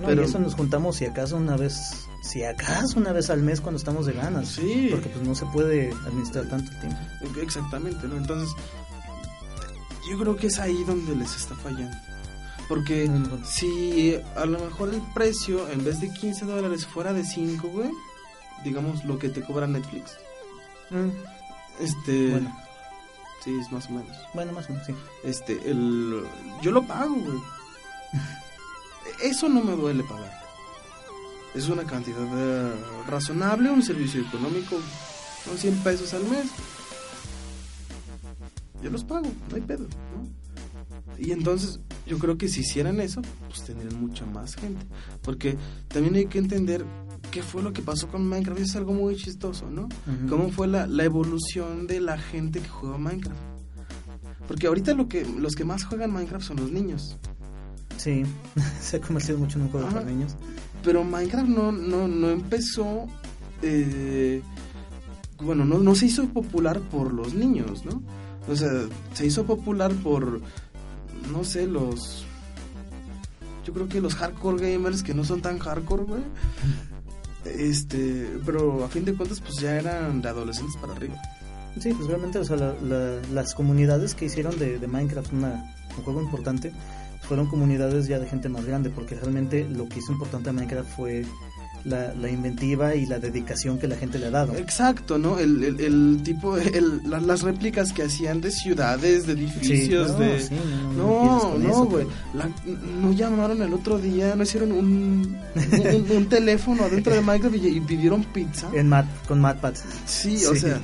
Speaker 2: No,
Speaker 3: Pero-
Speaker 2: y eso nos juntamos si acaso una vez, si acaso una vez al mes cuando estamos de ganas.
Speaker 3: Sí.
Speaker 2: Porque pues no se puede administrar tanto el tiempo.
Speaker 3: Exactamente, ¿no? Entonces, yo creo que es ahí donde les está fallando. Porque
Speaker 2: Mm.
Speaker 3: si a lo mejor el precio, en vez de 15 dólares, fuera de 5, güey, digamos lo que te cobra Netflix, este...
Speaker 2: Bueno.
Speaker 3: Sí, es más o menos.
Speaker 2: Bueno, más o menos, sí.
Speaker 3: Este, el... Yo lo pago, güey. Eso no me duele pagar. Es una cantidad eh, razonable, un servicio económico, son 100 pesos al mes. Yo los pago, no hay pedo, ¿no? Y entonces, yo creo que si hicieran eso, pues tendrían mucha más gente. Porque también hay que entender qué fue lo que pasó con Minecraft. Es algo muy chistoso, ¿no?
Speaker 2: Ujú.
Speaker 3: Cómo fue la, la evolución de la gente que juega Minecraft. Porque ahorita lo que, los que más juegan Minecraft son los niños.
Speaker 2: Sí, se ha convertido mucho en un juego para niños.
Speaker 3: Pero Minecraft no, no, no empezó. eh, bueno, no, no se hizo popular por los niños, ¿no? O sea, se hizo popular por. No sé, los. Yo creo que los hardcore gamers que no son tan hardcore, güey. Este. Pero a fin de cuentas, pues ya eran de adolescentes para arriba.
Speaker 2: Sí, pues realmente, o sea, la- la- las comunidades que hicieron de, de Minecraft una, un juego importante fueron comunidades ya de gente más grande, porque realmente lo que hizo importante a Minecraft fue la, la inventiva y la dedicación que la gente le ha dado.
Speaker 3: Exacto, ¿no? El, el, el tipo, el, la- las réplicas que hacían de ciudades, de edificios,
Speaker 2: no,
Speaker 3: de...
Speaker 2: sí, no, no,
Speaker 3: No, no, güey. La- No llamaron el otro día, no hicieron un, un, un teléfono adentro de Minecraft y, y pidieron pizza.
Speaker 2: En Mat, con MatPat.
Speaker 3: Sí, o sea,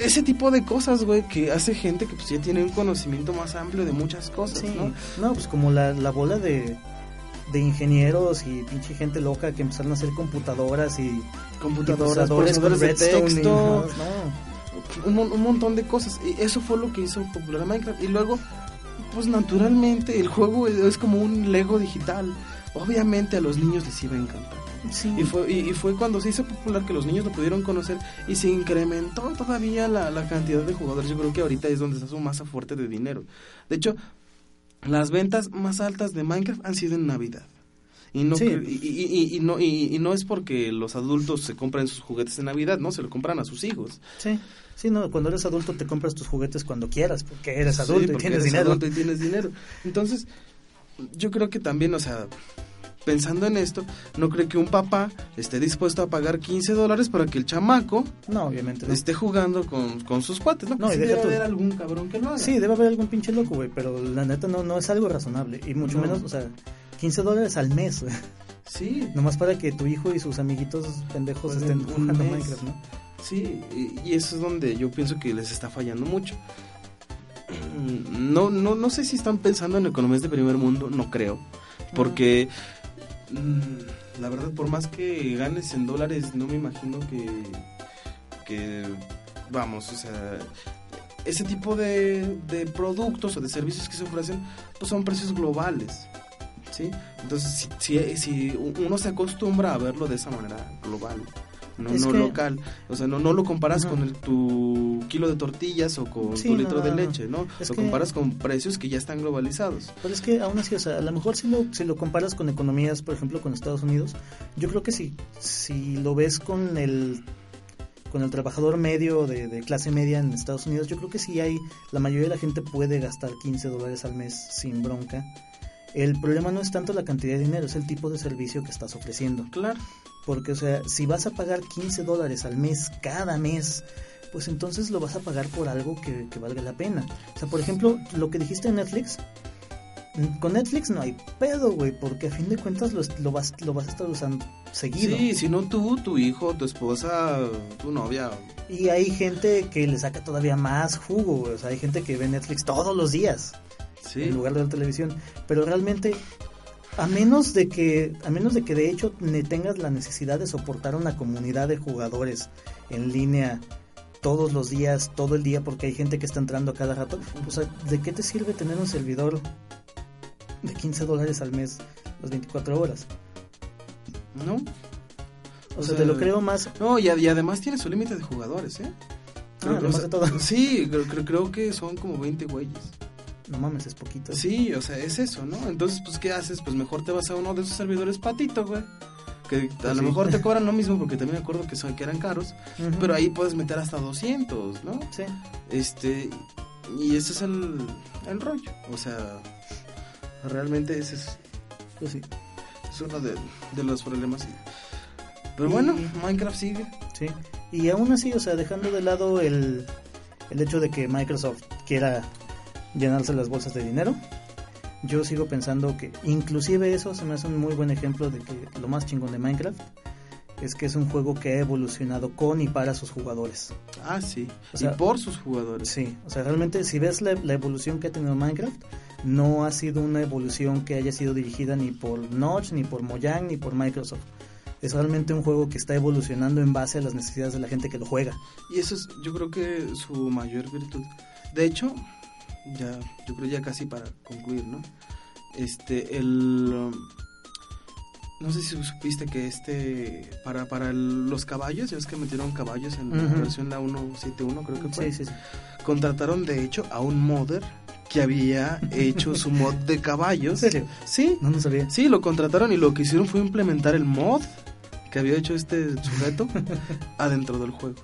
Speaker 3: ese tipo de cosas, güey, que hace gente que pues ya tiene un conocimiento más amplio de muchas cosas,
Speaker 2: Sí,
Speaker 3: ¿no?
Speaker 2: no, pues como la, la bola de, de ingenieros y pinche gente loca que empezaron a hacer computadoras y
Speaker 3: Computadoras,
Speaker 2: procesadores con
Speaker 3: procesadores de
Speaker 2: y-
Speaker 3: texto,
Speaker 2: no,
Speaker 3: un, un montón de cosas. Y eso fue lo que hizo popular a Minecraft. Y luego, pues naturalmente, el juego es, es como un Lego digital. Obviamente a los niños les iba a encantar.
Speaker 2: Sí.
Speaker 3: Y fue, y, y fue cuando se hizo popular que los niños lo pudieron conocer y se incrementó todavía la, la cantidad de jugadores. Yo creo que ahorita es donde está su masa fuerte de dinero. De hecho, las ventas más altas de Minecraft han sido en Navidad. Y no,
Speaker 2: Sí.
Speaker 3: y, y- y- y no, y, y no es porque los adultos se compran sus juguetes en Navidad, no, se lo compran a sus hijos.
Speaker 2: Sí, sí, no, cuando eres adulto te compras tus juguetes cuando quieras, porque eres
Speaker 3: Sí,
Speaker 2: adulto y tienes
Speaker 3: eres
Speaker 2: dinero.
Speaker 3: adulto y tienes dinero. Entonces, yo creo que también, o sea, pensando en esto, no creo que un papá esté dispuesto a pagar 15 dólares para que el chamaco
Speaker 2: No, obviamente no.
Speaker 3: esté jugando con, con sus cuates, ¿no?
Speaker 2: Y
Speaker 3: sí debe
Speaker 2: tú-
Speaker 3: haber algún cabrón que lo haga.
Speaker 2: Sí, debe haber algún pinche loco, güey, pero la neta no, no es algo razonable. Y mucho
Speaker 3: No.
Speaker 2: menos, o sea, 15 dólares al mes, güey.
Speaker 3: Sí,
Speaker 2: Nomás para que tu hijo y sus amiguitos pendejos estén jugando
Speaker 3: mes.
Speaker 2: Minecraft, ¿no?
Speaker 3: sí, y, y eso es donde yo pienso que les está fallando mucho. No, no, no sé si están pensando en economías de primer mundo, no creo. Porque, mm, la verdad, por más que ganes en dólares, no me imagino que, que vamos, o sea, ese tipo de, productos o de servicios que se ofrecen, pues son precios globales. ¿sí? Entonces, si, si uno se acostumbra a verlo de esa manera global, no,
Speaker 2: Es
Speaker 3: no
Speaker 2: que-
Speaker 3: local, o sea, no, no lo comparas
Speaker 2: Ajá.
Speaker 3: con el- tu kilo de tortillas o con
Speaker 2: Sí,
Speaker 3: tu litro de
Speaker 2: no,
Speaker 3: leche, ¿no?
Speaker 2: Es
Speaker 3: lo
Speaker 2: que-
Speaker 3: comparas con precios que ya están globalizados.
Speaker 2: Pero es que aún así, o sea, a lo mejor si lo, si lo comparas con economías, por ejemplo, con Estados Unidos, yo creo que si, si lo ves con el con el trabajador medio de, de clase media en Estados Unidos, yo creo que sí hay, la mayoría de la gente puede gastar 15 dólares al mes sin bronca. El problema no es tanto la cantidad de dinero, es el tipo de servicio que estás ofreciendo.
Speaker 3: Claro.
Speaker 2: Porque, o sea, si vas a pagar 15 dólares al mes, cada mes, pues entonces lo vas a pagar por algo que, que valga la pena. O sea, por ejemplo, lo que dijiste en Netflix, mm, con Netflix no hay pedo, güey, porque a fin de cuentas lo, lo, vas, lo vas a estar usando seguido.
Speaker 3: Sí, si no tú, tu hijo, tu esposa, tu novia.
Speaker 2: Y hay gente que le saca todavía más jugo, güey. o sea, hay gente que ve Netflix todos los días.
Speaker 3: Sí.
Speaker 2: en lugar de la televisión. Pero realmente, a menos de que, a menos de que de hecho tengas la necesidad de soportar una comunidad de jugadores en línea todos los días, todo el día, porque hay gente que está entrando a cada rato, o sea, ¿de qué te sirve tener un servidor de 15 dólares al mes las 24 horas?
Speaker 3: ¿No?
Speaker 2: O, sea, te lo creo más.
Speaker 3: No, y, y además tiene su límite de jugadores, ¿eh?
Speaker 2: Ah, además de todo.
Speaker 3: Sí, creo, creo, creo que son como 20 güeyes.
Speaker 2: No mames, es poquito.
Speaker 3: Sí, o sea, es eso, ¿no? Entonces, pues, ¿qué haces? Pues mejor te vas a uno de esos servidores patito, güey. Que a lo
Speaker 2: sí.
Speaker 3: mejor te cobran lo mismo porque también me acuerdo que, son, que eran caros. Pero ahí puedes meter hasta 200, ¿no?
Speaker 2: Sí.
Speaker 3: Este, y ese es el, el rollo. O sea, realmente ese es,
Speaker 2: Pues sí.
Speaker 3: es uno de, de los problemas. Pero bueno, Minecraft sigue.
Speaker 2: Sí, y aún así, o sea, dejando de lado el, el hecho de que Microsoft quiera llenarse las bolsas de dinero, yo sigo pensando que inclusive eso se me hace un muy buen ejemplo de que lo más chingón de Minecraft es que es un juego que ha evolucionado con y para sus jugadores.
Speaker 3: Ah, sí.
Speaker 2: O sea,
Speaker 3: y por sus jugadores.
Speaker 2: Sí, o sea, realmente si ves la, la evolución que ha tenido Minecraft, no ha sido una evolución que haya sido dirigida ni por Notch, ni por Mojang, ni por Microsoft. Es realmente un juego que está evolucionando en base a las necesidades de la gente que lo juega.
Speaker 3: Y eso es, yo creo que su mayor virtud. De hecho, ya, yo creo ya casi para concluir, ¿no? Este, el... um, No sé si supiste que este, para, para el- los caballos, ya ves que metieron caballos en la versión la 171, creo que fue.
Speaker 2: Sí, sí, sí.
Speaker 3: Contrataron de hecho a un modder que había hecho su mod de
Speaker 2: ¿En
Speaker 3: caballos.
Speaker 2: serio?
Speaker 3: Sí,
Speaker 2: No, no sabía.
Speaker 3: sí, lo contrataron y lo que hicieron fue implementar el mod que había hecho este sujeto adentro del juego.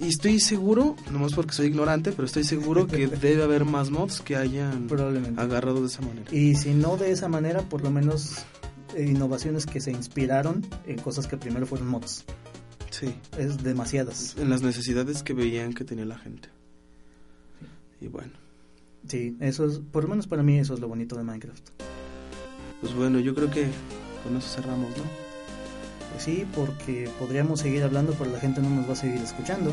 Speaker 3: Y estoy seguro, nomás porque soy ignorante, pero estoy seguro que debe haber más mods que hayan
Speaker 2: Probablemente.
Speaker 3: agarrado de esa manera.
Speaker 2: Y si no de esa manera, por lo menos eh, innovaciones que se inspiraron en cosas que primero fueron mods.
Speaker 3: Sí,
Speaker 2: Es demasiadas.
Speaker 3: en las necesidades que veían que tenía la gente. Y bueno,
Speaker 2: Sí, eso es, por lo menos para mí eso es lo bonito de Minecraft.
Speaker 3: pues bueno, yo creo que con eso cerramos, ¿no?
Speaker 2: Sí, porque podríamos seguir hablando, pero la gente no nos va a seguir escuchando.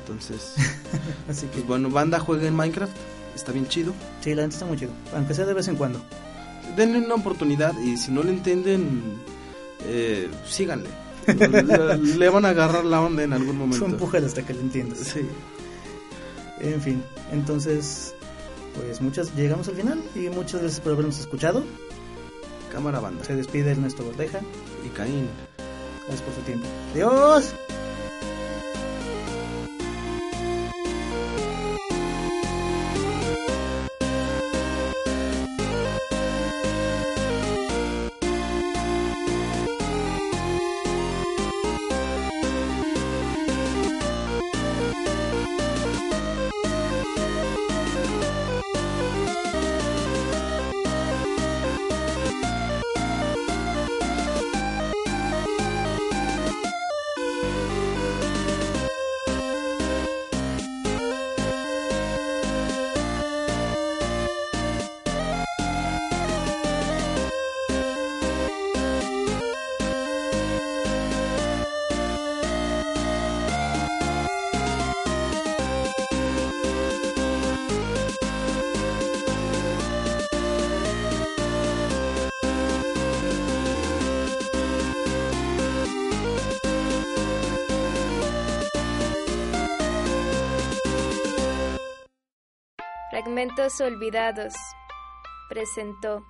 Speaker 3: Entonces,
Speaker 2: Así que
Speaker 3: pues bueno, banda juega en Minecraft, está bien chido.
Speaker 2: sí, la gente está muy chido. Aunque sea de vez en cuando.
Speaker 3: Denle una oportunidad y si no le entienden, eh, síganle. le, le van a agarrar la onda en algún
Speaker 2: Tú
Speaker 3: momento.
Speaker 2: empújala hasta que lo entiendas.
Speaker 3: Sí.
Speaker 2: En fin, entonces, pues muchas, llegamos al final y muchas gracias por habernos escuchado.
Speaker 3: Cámara banda.
Speaker 2: Se despide Ernesto Bordeja.
Speaker 3: Y Caín.
Speaker 2: Gracias por su tiempo. ¡Adiós!
Speaker 1: Olvidados. Presentó